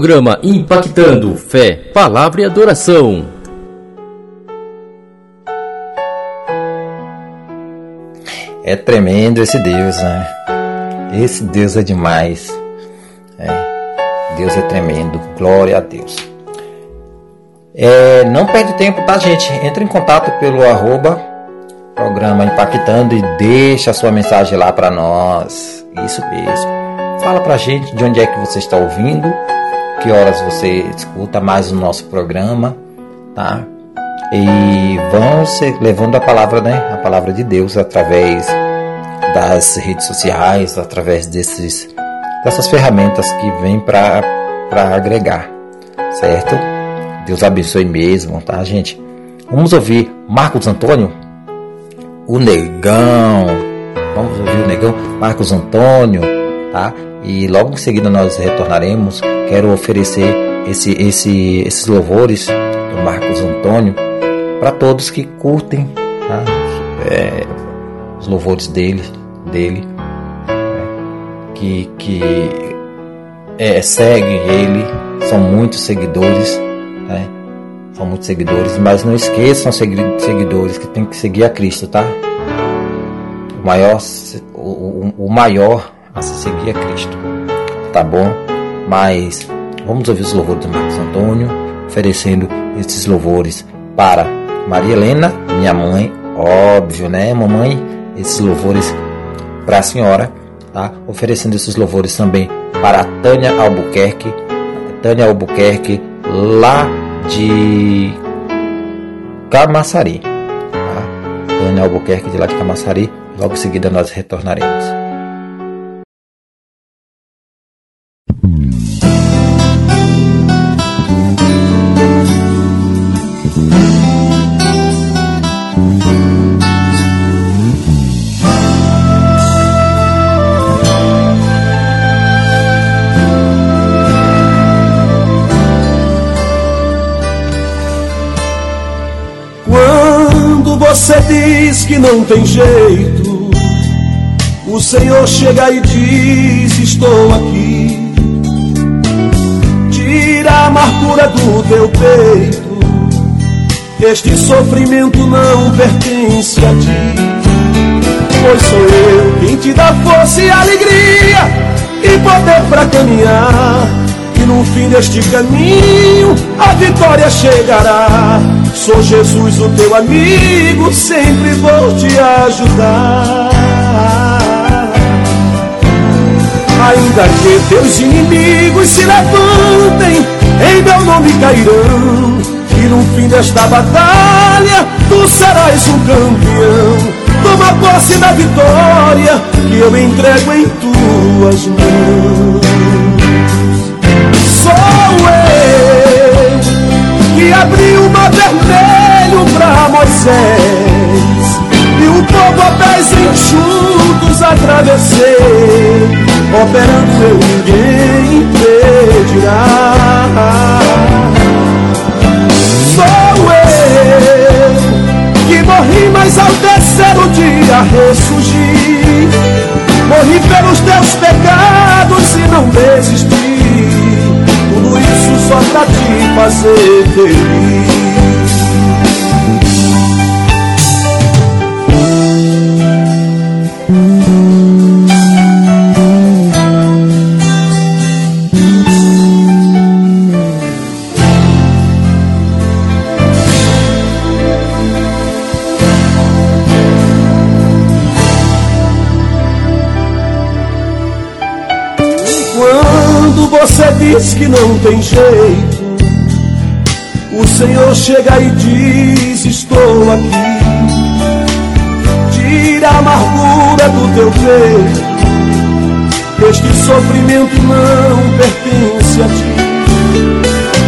Programa impactando fé, palavra e adoração. É tremendo esse Deus, né? Esse Deus é demais. É. Deus é tremendo. Glória a Deus. É, não perde tempo, tá, gente? Entre em contato pelo arroba programa Impactando e deixa a sua mensagem lá para nós. Isso mesmo. Fala pra gente de onde é que você está ouvindo, que horas você escuta mais o nosso programa, tá? E vamos levando a palavra, né? A palavra de Deus através das redes sociais, através desses, dessas ferramentas que vêm para agregar, certo? Deus abençoe mesmo, tá, gente? Vamos ouvir Marcos Antônio, o Negão. Vamos ouvir o Negão, Marcos Antônio, tá? E logo em seguida nós retornaremos. Quero oferecer esse, esse, esses louvores do Marcos Antônio para todos que curtem tá? é, os louvores dele, dele né? que, que é, seguem ele, são muitos seguidores, né? são muitos seguidores, mas não esqueçam seguidores que tem que seguir a Cristo, tá? O maior, o, o, o maior a se seguir a Cristo, tá bom? Mas vamos ouvir os louvores do Marcos Antônio, oferecendo esses louvores para Maria Helena, minha mãe, óbvio, né, mamãe? Esses louvores para a senhora, tá? Oferecendo esses louvores também para a Tânia Albuquerque, Tânia Albuquerque, lá de Camaçari, tá? Tânia Albuquerque de lá de Camaçari. Logo em seguida nós retornaremos. Não tem jeito, o Senhor chega e diz: Estou aqui. Tira a amargura do teu peito, este sofrimento não pertence a ti. Pois sou eu quem te dá força e alegria e poder para caminhar no fim deste caminho a vitória chegará. Sou Jesus, o teu amigo, sempre vou te ajudar. Ainda que teus inimigos se levantem, em meu nome cairão. E no fim desta batalha, tu serás um campeão. Toma posse da vitória que eu entrego em tuas mãos abriu o mar vermelho para Moisés e o povo a pés enxutos atravessei, operando eu ninguém impedirá. Sou eu que morri, mas ao terceiro dia ressurgi. Morri pelos teus pecados e não desisti só pra te fazer feliz. Não tem jeito. O Senhor chega e diz: Estou aqui. Tira a amargura do teu peito. Este sofrimento não pertence a ti.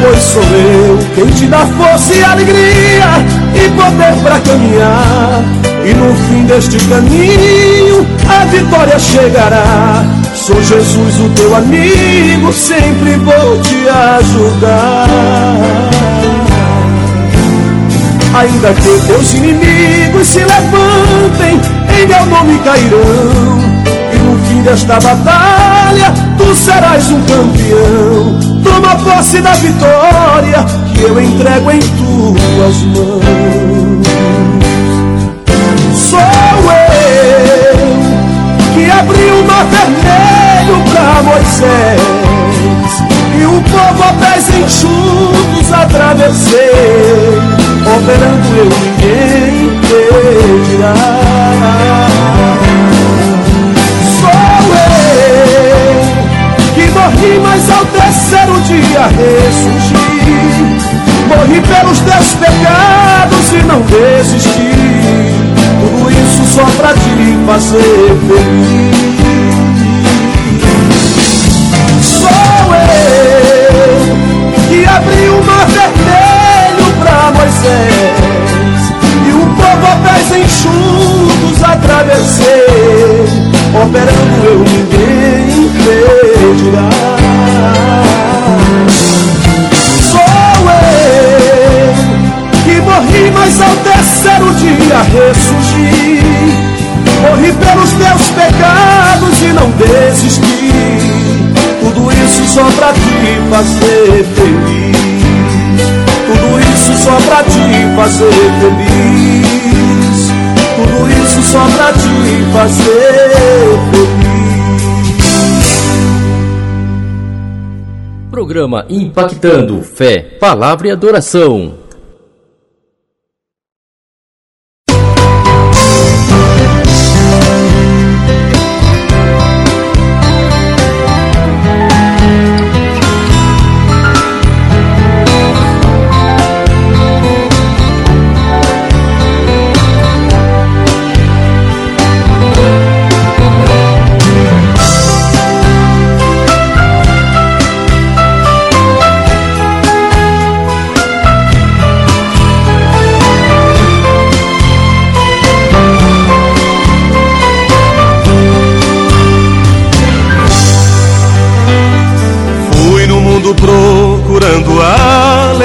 Pois sou eu quem te dá força e alegria e poder para caminhar. E no fim deste caminho a vitória chegará. Sou Jesus, o teu amigo, sempre vou te ajudar. Ainda que teus inimigos se levantem, em meu nome cairão. E no fim desta batalha, tu serás um campeão. Toma posse da vitória que eu entrego em tuas mãos. Sou eu que abri o mar vermelho para Moisés e o povo a pés enxutos atravessei, operando eu ninguém impedirá. Sou eu que morri, mas ao terceiro dia ressurgi. Morri pelos teus pecados e não desisti. Tudo isso só pra te fazer feliz. Que abri o mar vermelho pra Moisés e o povo a pés enxutos atravessei, operando eu ninguém impedirá. Sou eu que morri, mas ao terceiro dia ressurgi. Morri pelos teus pecados e não desisti. Tudo isso só pra te fazer feliz. Só pra te fazer feliz. Tudo isso só pra te fazer feliz. Programa Impactando Fé, Palavra e Adoração.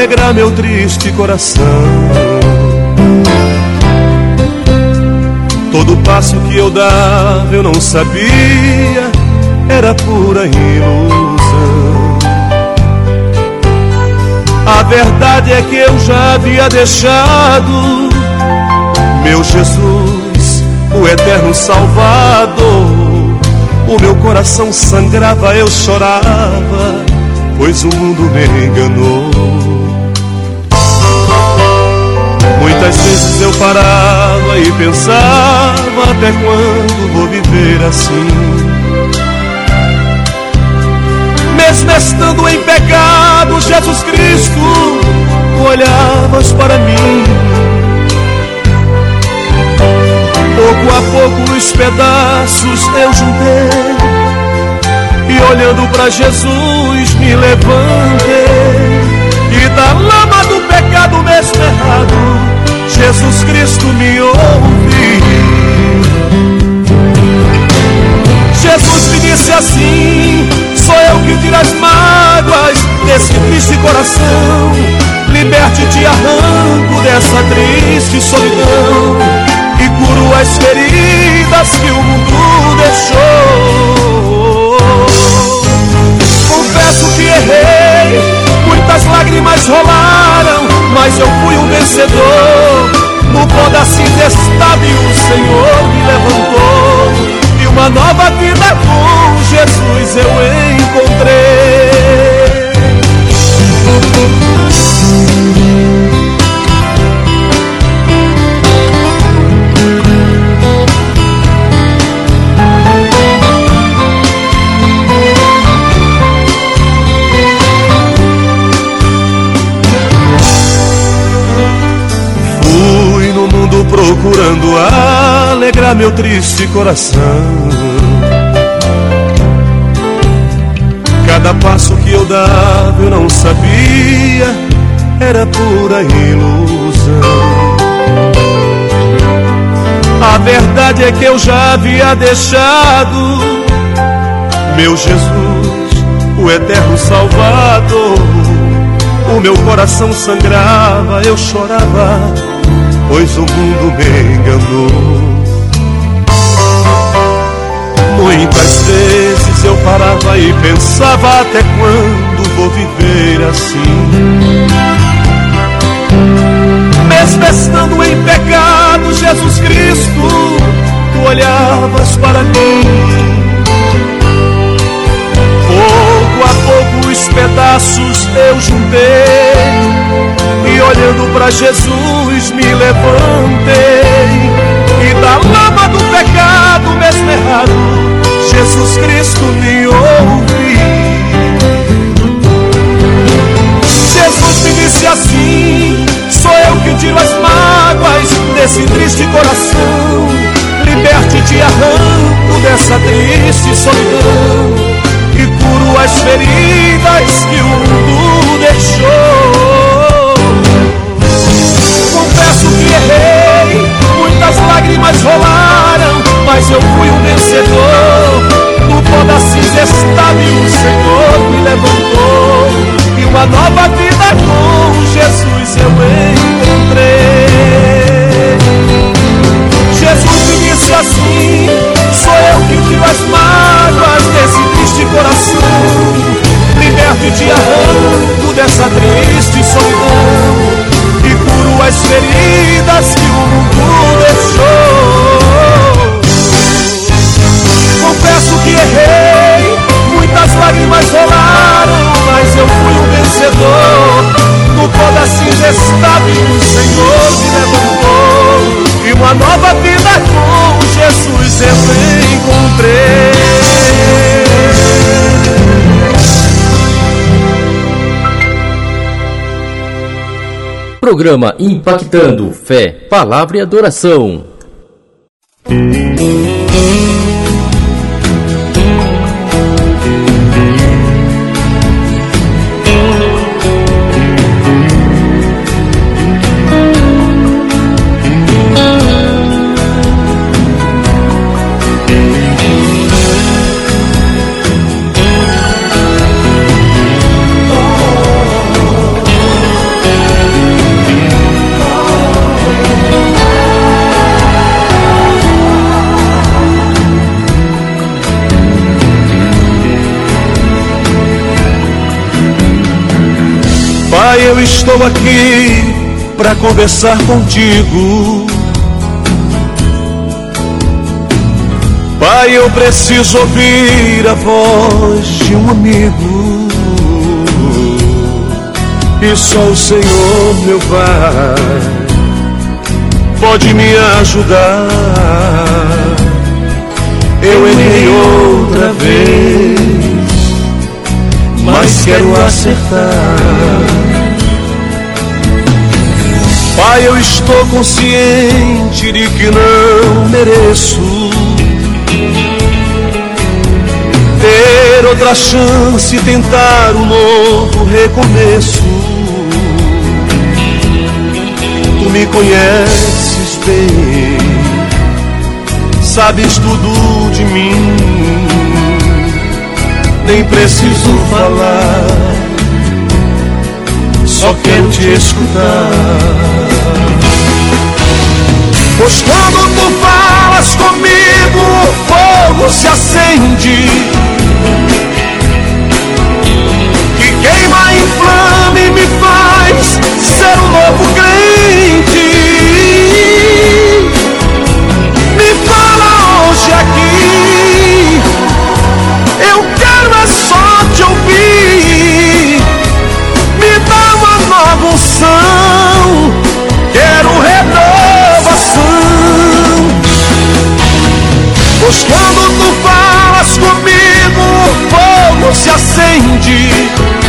Alegrar meu triste coração. Todo passo que eu dava eu não sabia, era pura ilusão. A verdade é que eu já havia deixado meu Jesus, o eterno Salvador. O meu coração sangrava, eu chorava, pois o mundo me enganou. Muitas vezes eu parava e pensava até quando vou viver assim. Mesmo estando em pecado, Jesus Cristo, tu olhavas para mim. Pouco a pouco os pedaços eu juntei E olhando para Jesus me levantei E da lama do pecado mesmo errado Jesus Cristo me ouviu Jesus me disse assim Sou eu que tiro as mágoas desse triste coração. Liberte te arranco dessa triste solidão. E curo as feridas que o mundo deixou lágrimas rolaram Mas eu fui um vencedor. No pó da o Senhor me levantou. E uma nova vida com Jesus eu encontrei procurando alegrar meu triste coração. Cada passo que eu dava eu não sabia, era pura ilusão. A verdade é que eu já havia deixado meu Jesus, o eterno Salvador. O meu coração sangrava, eu chorava, pois o mundo me enganou. Muitas vezes eu parava e pensava até quando vou viver assim. Mesmo estando em pecado, Jesus Cristo, tu olhavas para mim. Pouco a pouco os pedaços eu juntei olhando para Jesus me levantei e da lama do pecado mesmo errado Jesus Cristo me ouve. Jesus me disse assim: Sou eu que tiro as mágoas desse triste coração. Liberte-te, arranco dessa triste solidão. E curo as feridas que o mundo deixou. Muitas lágrimas rolaram mas eu fui um vencedor. No pó da cinza estava e o Senhor me levantou. E uma nova vida com Jesus eu encontrei. Jesus me disse assim: Sou eu que tiro as mágoas desse triste coração. Liberto te arranco dessa triste solidão. E curo as feridas que o mundo deixou confesso que errei. Muitas lágrimas rolaram, mas eu fui um vencedor. No pó da cinza estava e o Senhor me levantou. E uma nova vida com Jesus eu encontrei. Programa Impactando Fé, Palavra e Adoração. Estou aqui para conversar contigo. Pai, eu preciso ouvir a voz de um amigo. E só o Senhor, meu Pai, pode me ajudar. Eu errei outra vez, mas quero acertar. Pai, eu estou consciente de que não mereço ter outra chance tentar um novo recomeço. Tu me conheces bem, sabes tudo de mim, nem preciso falar só quero te escutar. Pois quando tu falas comigo, o fogo se acende. Que queima, inflama e me faz ser um Quando tu falas comigo, o fogo se acende.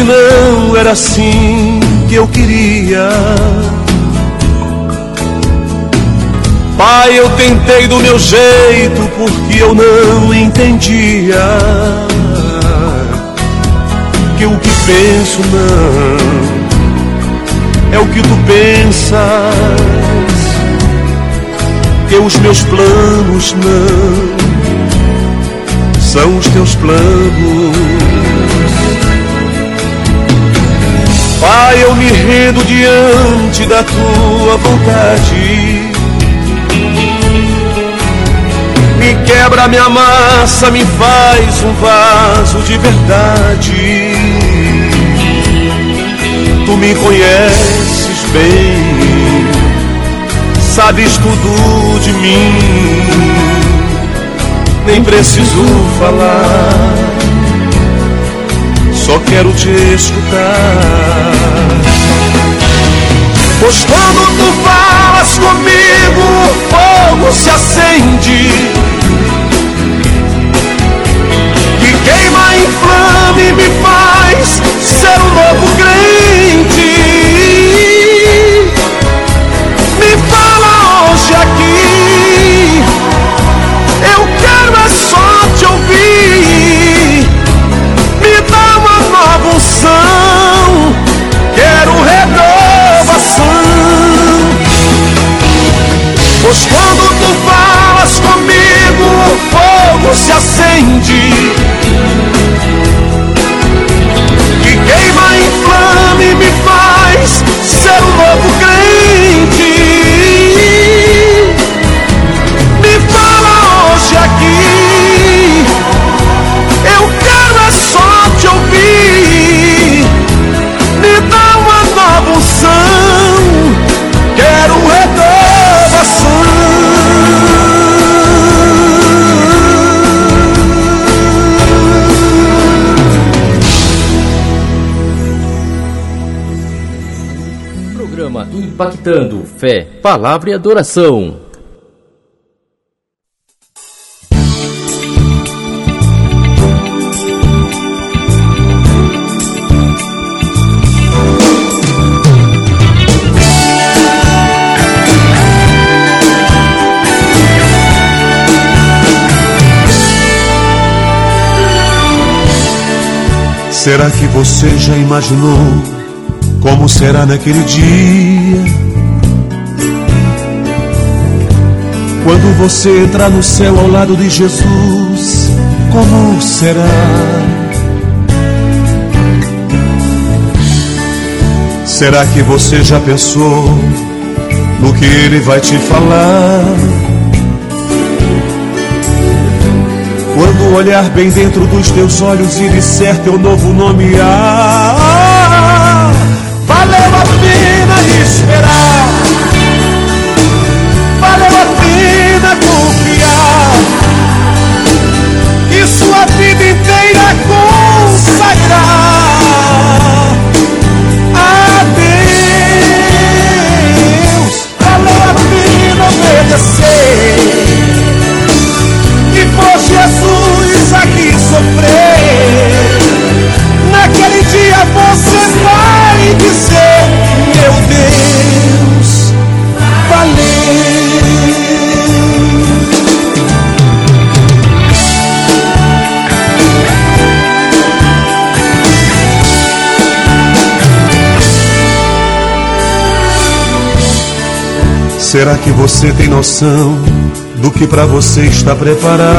Que não era assim que eu queria. Pai, eu tentei do meu jeito porque eu não entendia que o que penso não é o que tu pensas, que os meus planos não são os teus planos. Pai, eu me rendo diante da tua vontade. Me quebra minha massa, me faz um vaso de verdade. Tu me conheces bem, sabes tudo de mim, nem preciso falar, só quero te escutar. Pois quando tu falas comigo, o fogo se acende. Que queima, inflama e me faz ser um novo crente. Me fala hoje aqui, eu quero é só fogo se acende. Que queima, inflama e me faz ser um Impactando Fé, Palavra e Adoração. Será que você já imaginou como será naquele dia? Quando você entrar no céu ao lado de Jesus, como será? Será que você já pensou no que ele vai te falar? Quando olhar bem dentro dos teus olhos e disser teu novo nome, ah, Será que você tem noção do que para você está preparado?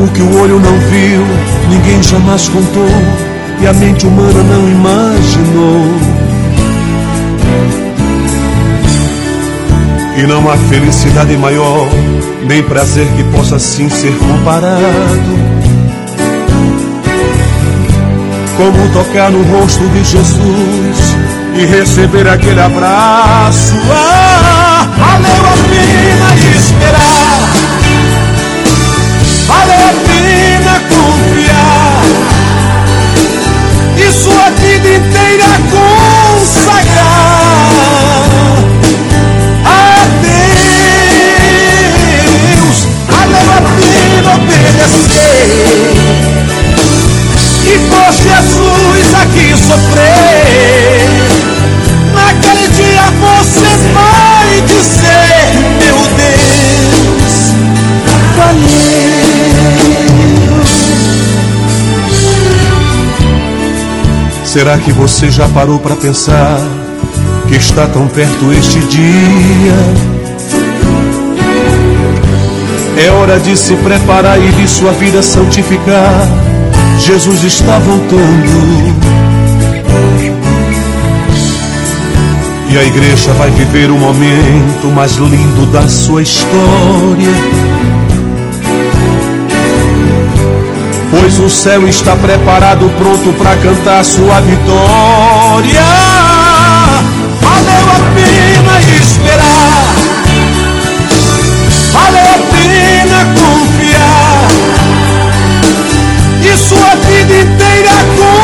O que o olho não viu, ninguém jamais contou e a mente humana não imaginou. E não há felicidade maior, nem prazer que possa assim ser comparado. Como tocar no rosto de Jesus e receber aquele abraço. Ah, valeu a pena esperar, valeu a pena confiar e sua vida inteira consagrar a Deus. Valeu a pena obedecer e fosse Jesus aqui sofrer. Será que você já parou para pensar que está tão perto este dia? É hora de se preparar e de sua vida santificar. Jesus está voltando. E a igreja vai viver o momento mais lindo da sua história. Pois o céu está preparado, pronto para cantar sua vitória. Valeu a pena esperar, valeu a pena confiar, e sua vida inteira consagrar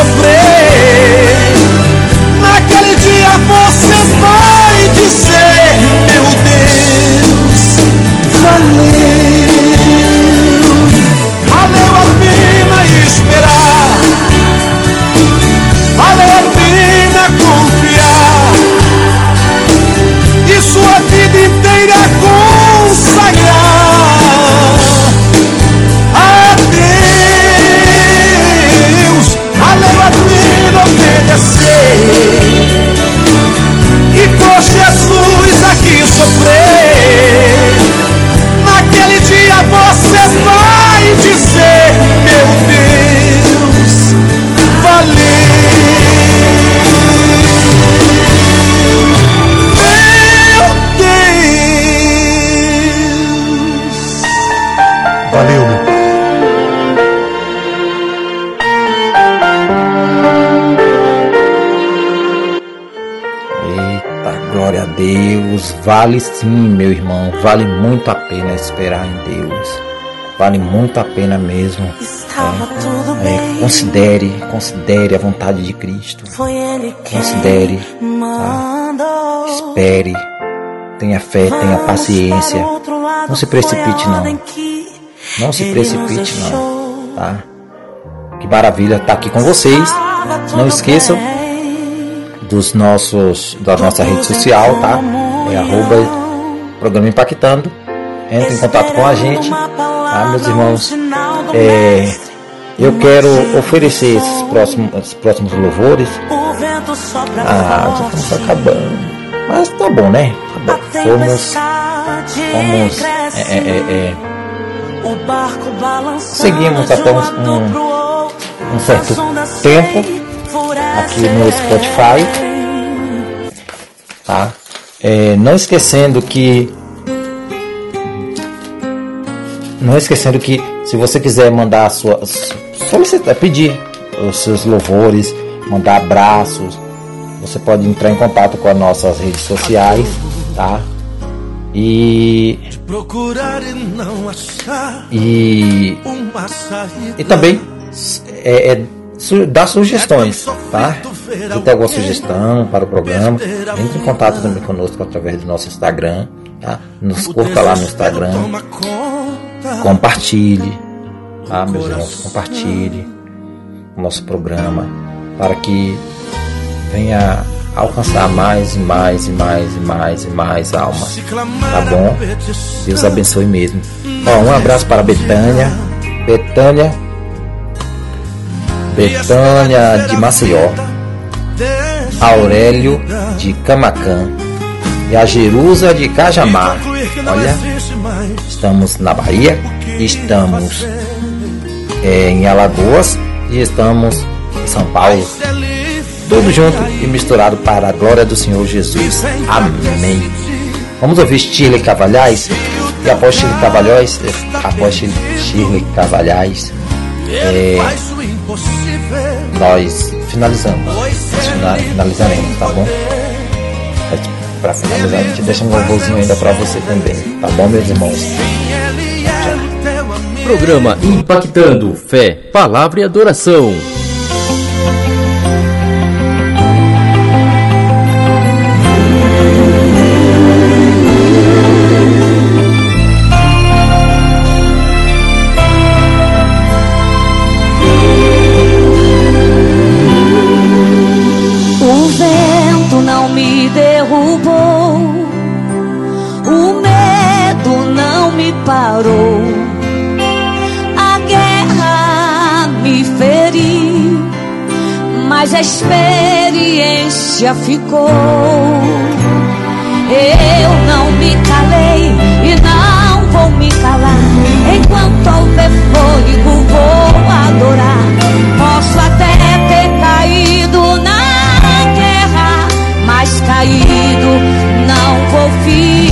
aqui sofrer. Vale sim, meu irmão. Vale muito a pena esperar em Deus. Vale muito a pena mesmo. É, bem. considere, considere a vontade de Cristo. Considere, tá? Espere. Tenha fé, tenha paciência. Não se precipite não. Não se precipite não, tá? Que maravilha estar aqui com vocês. Não esqueçam dos nossos da nossa rede social, tá? É arroba programa impactando. Entre em contato com a gente, tá, meus irmãos? É, eu quero oferecer esses próximos, esses próximos louvores. Ah, já estamos acabando. Mas tá bom, né? Tá bom. Fomos, fomos é, é, é, é, seguimos até um, um certo tempo aqui no Spotify, tá? É, não esquecendo que não esquecendo que se você quiser mandar sua solicitar, pedir os seus louvores, mandar abraços, você pode entrar em contato com as nossas redes sociais, tá? E Procurar e e e também é, é, su- dar sugestões, tá? Se tem alguma sugestão para o programa, entre em contato também conosco através do nosso Instagram, tá? Nos curta lá no Instagram, compartilhe, tá, meus irmãos? Compartilhe o nosso programa para que venha alcançar mais e mais e mais e mais e mais almas, tá bom? Deus abençoe mesmo. Ó, um abraço para Betânia, Betânia, Betânia de Maceió, Aurélio de Camacan e a Jerusa de Cajamar. Olha, estamos na Bahia, estamos é, em Alagoas e estamos em São Paulo. Tudo junto e misturado para a glória do Senhor Jesus. Amém. Vamos ouvir Shirley Cavalhais e após Shirley Cavalhais, após Shirley Cavalhais, é, nós finalizamos. Nós fina- finalizaremos, tá bom? Para finalizar, a gente deixa um louvorzinho ainda para você também, tá bom, meus irmãos? Programa Impactando Fé, Palavra e Adoração. a experiência ficou. Eu não me calei e não vou me calar. Enquanto houver fôlego, vou adorar. Posso até ter caído na guerra, mas caído não vou ficar.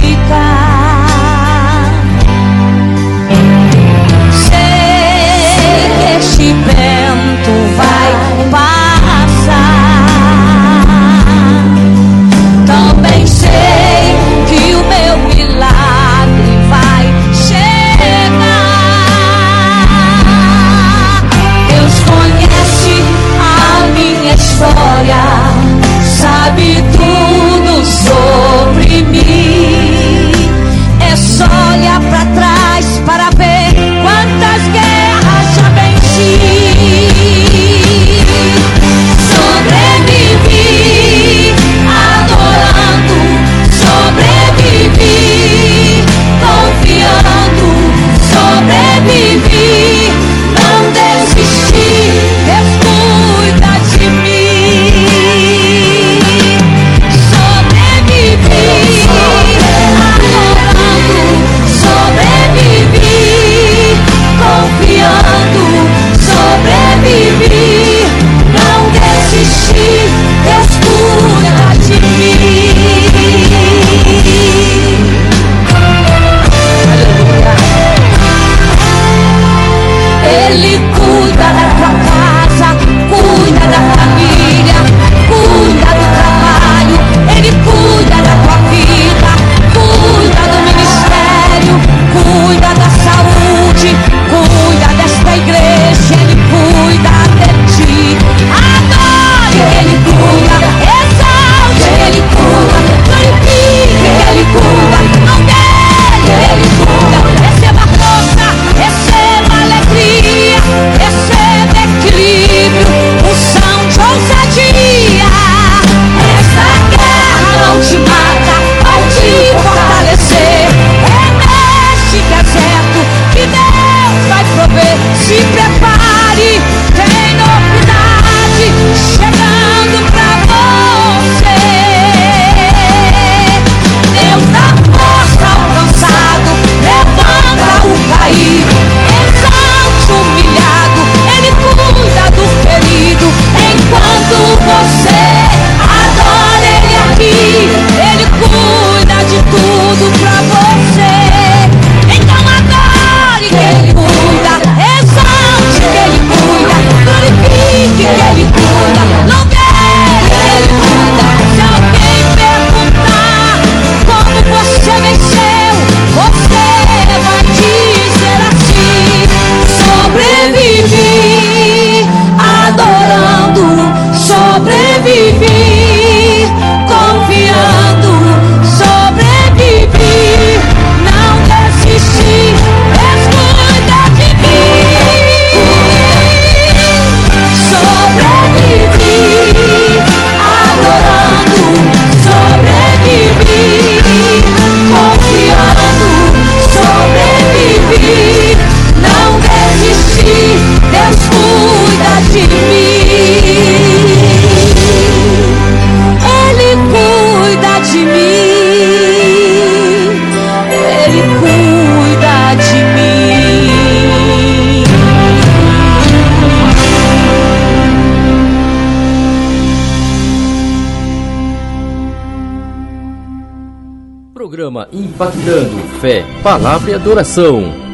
Programa Impactando Fé, Palavra e Adoração.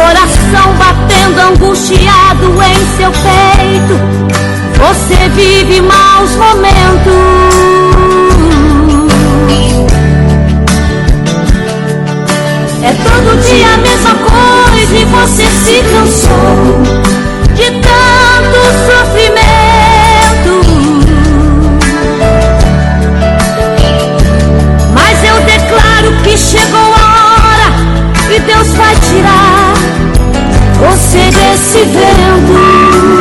Coração batendo angustiado em seu peito, você vive maus momentos. É todo dia a mesma coisa e você se cansou você desse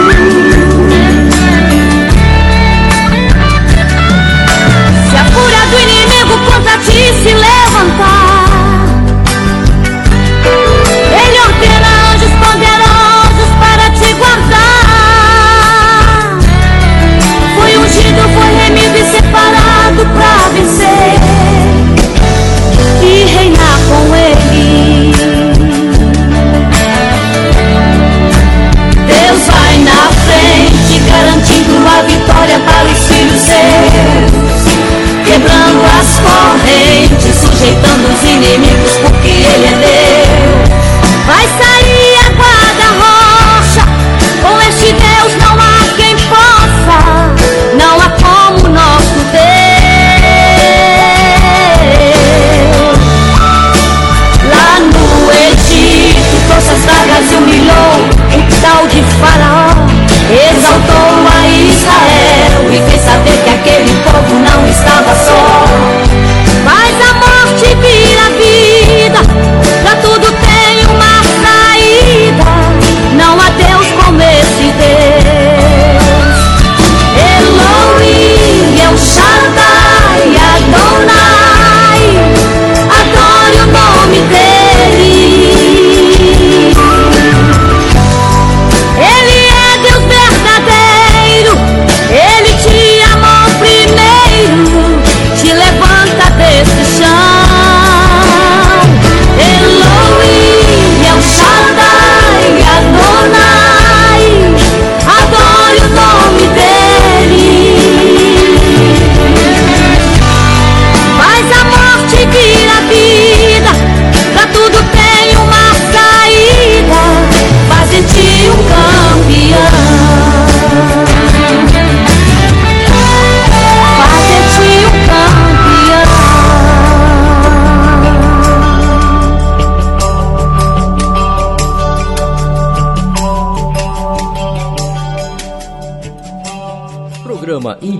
Anime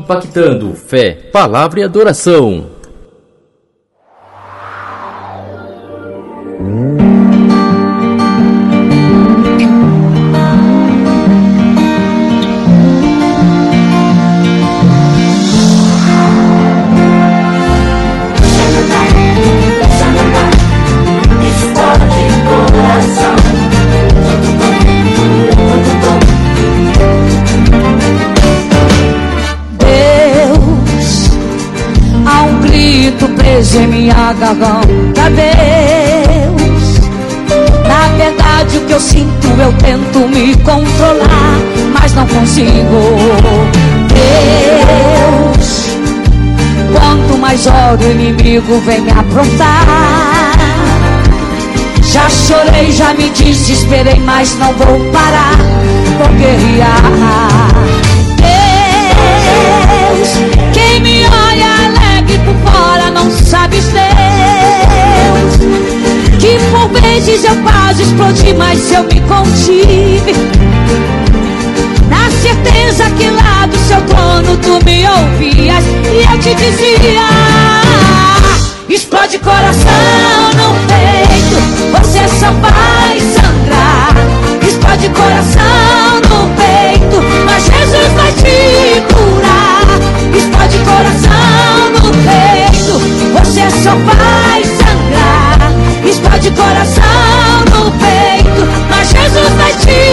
Impactando Fé, Palavra e Adoração. Oro, o inimigo vem me aprontar. Já chorei, já me desesperei, mas não vou parar, vou guerrear. Deus, quem me olha alegre por fora não sabe Deus. Que por vezes eu quase explodi, mas eu me contive. Na certeza que lá do seu trono tu me ouvias e eu te dizia: Explode coração no peito, você só vai sangrar. Explode coração no peito, mas Jesus vai te curar. Explode coração no peito, você só vai sangrar. Explode coração no peito, mas Jesus vai te curar.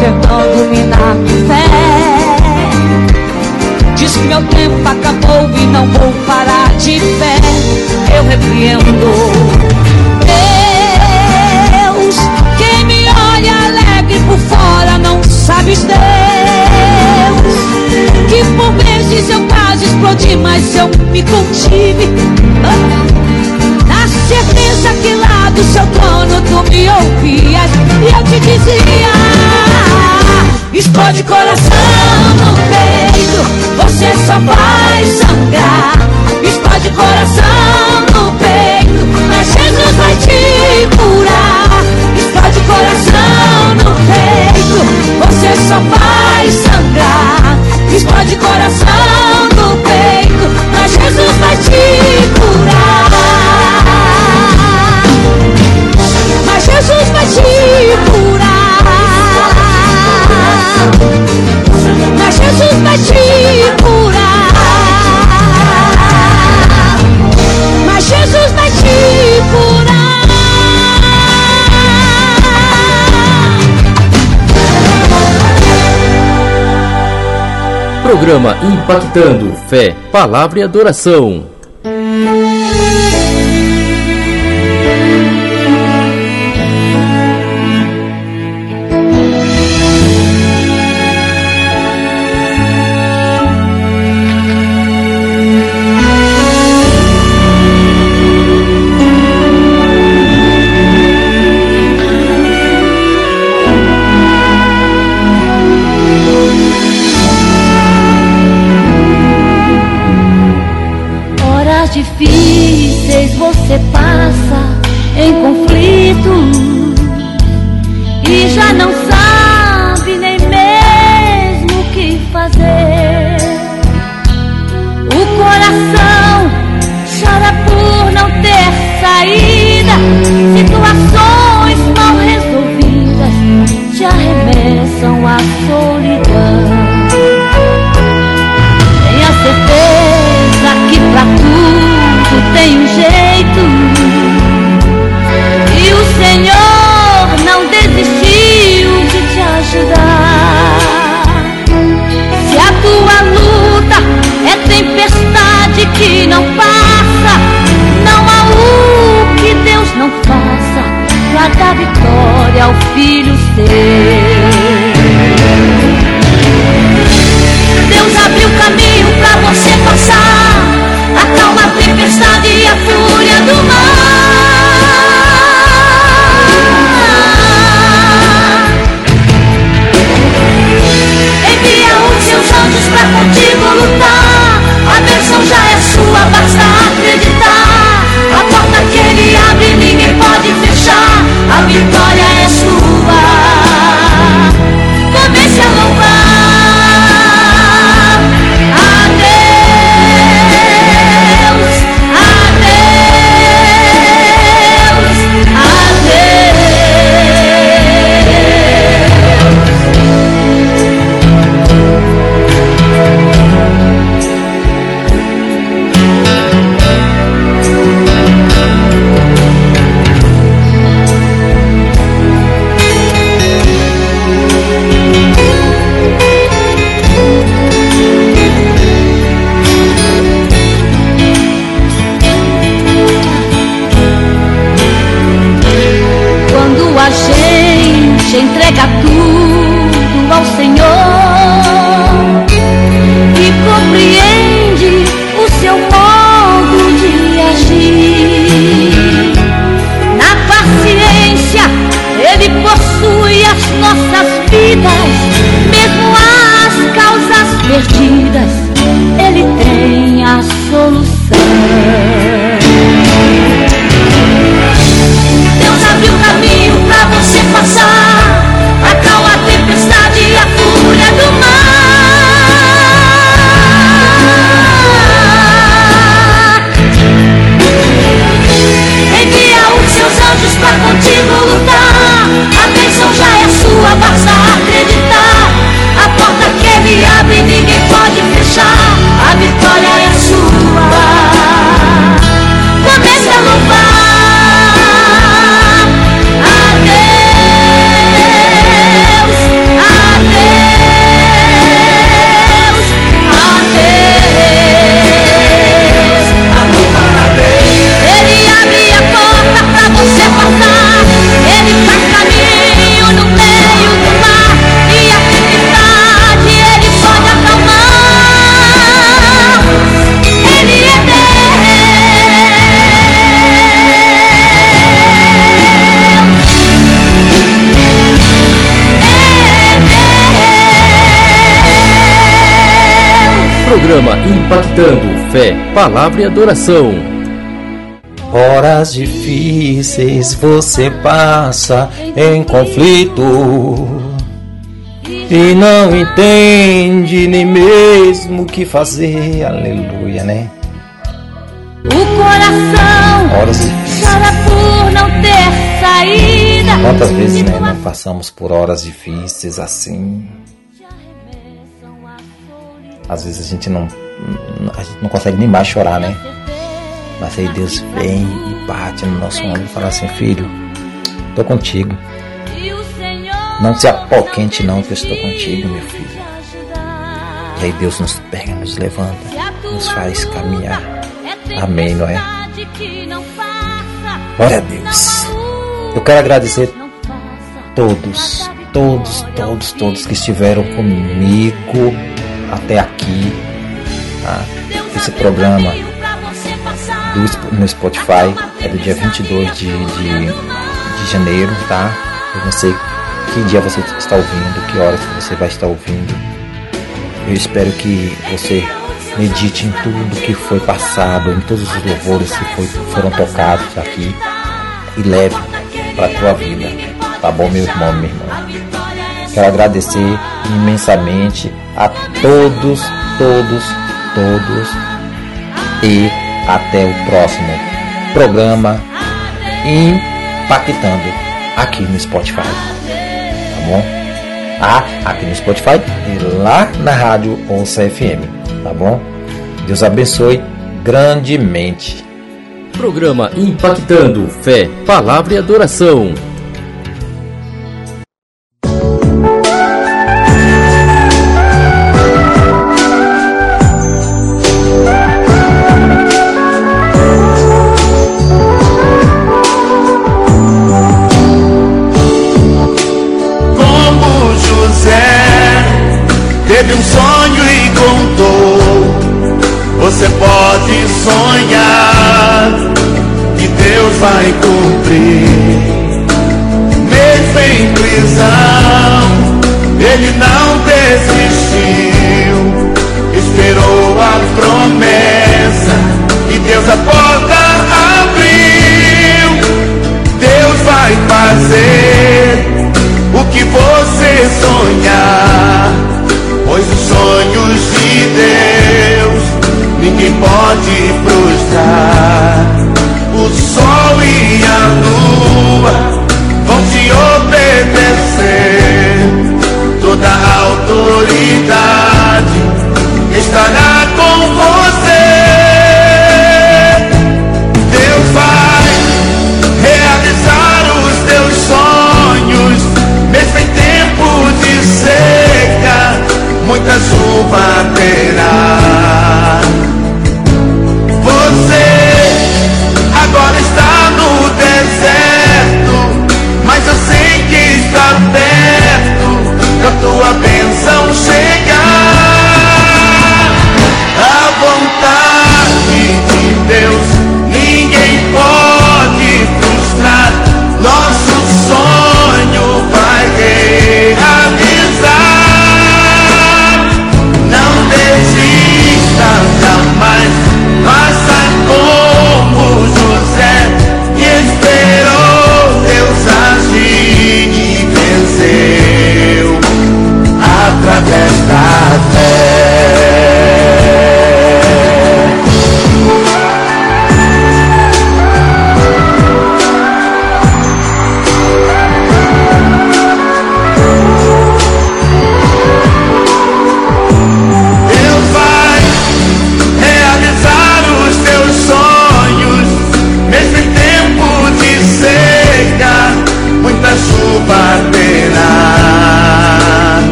Botando-me na fé. Diz que meu tempo acabou e não vou parar de pé. Eu repreendo. Deus, quem me olha alegre por fora não sabes Deus. Que por vezes eu quase explodi, mas eu me contive. Na certeza que lá do seu trono tu me ouvias e eu te dizia: Explode coração no peito, você só vai sangrar. Explode coração no peito, mas Jesus vai te curar. Explode coração no peito, você só vai sangrar. Explode coração no peito, mas Jesus vai te curar. Vai te curar. Mas Jesus vai te curar. Programa Impactando Fé, Palavra e Adoração. filho ser. Palavra e adoração. Horas difíceis você passa em conflito e não entende nem mesmo o que fazer. Aleluia, né? O coração Horas difíceis. chora por não ter saída. Quantas vezes né, não passamos por horas difíceis assim? Às vezes a gente não, não consegue nem mais chorar, né? Mas aí Deus vem e bate no nosso ombro e fala assim, filho, tô contigo. Não se apoquente não que eu estou contigo, meu filho. E aí Deus nos pega, nos levanta, nos faz caminhar. Amém, não é? Glória a Deus. Eu quero agradecer todos, todos, todos, todos que estiveram comigo até aqui. Esse programa do, no Spotify é do dia 22 de, de, de janeiro, tá? Eu não sei que dia você está ouvindo, que horas você vai estar ouvindo. Eu espero que você medite em tudo que foi passado, em todos os louvores que foi, foram tocados aqui e leve para a tua vida. Tá bom, meu irmão, minha irmã? Quero agradecer imensamente a todos, todos, todos e até o próximo programa Impactando aqui no Spotify. Tá bom? Ah, aqui no Spotify e lá na rádio Ouça FM. Tá bom? Deus abençoe grandemente. Programa impactando fé, palavra e adoração.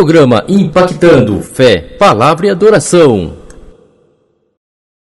Programa impactando fé, palavra e adoração.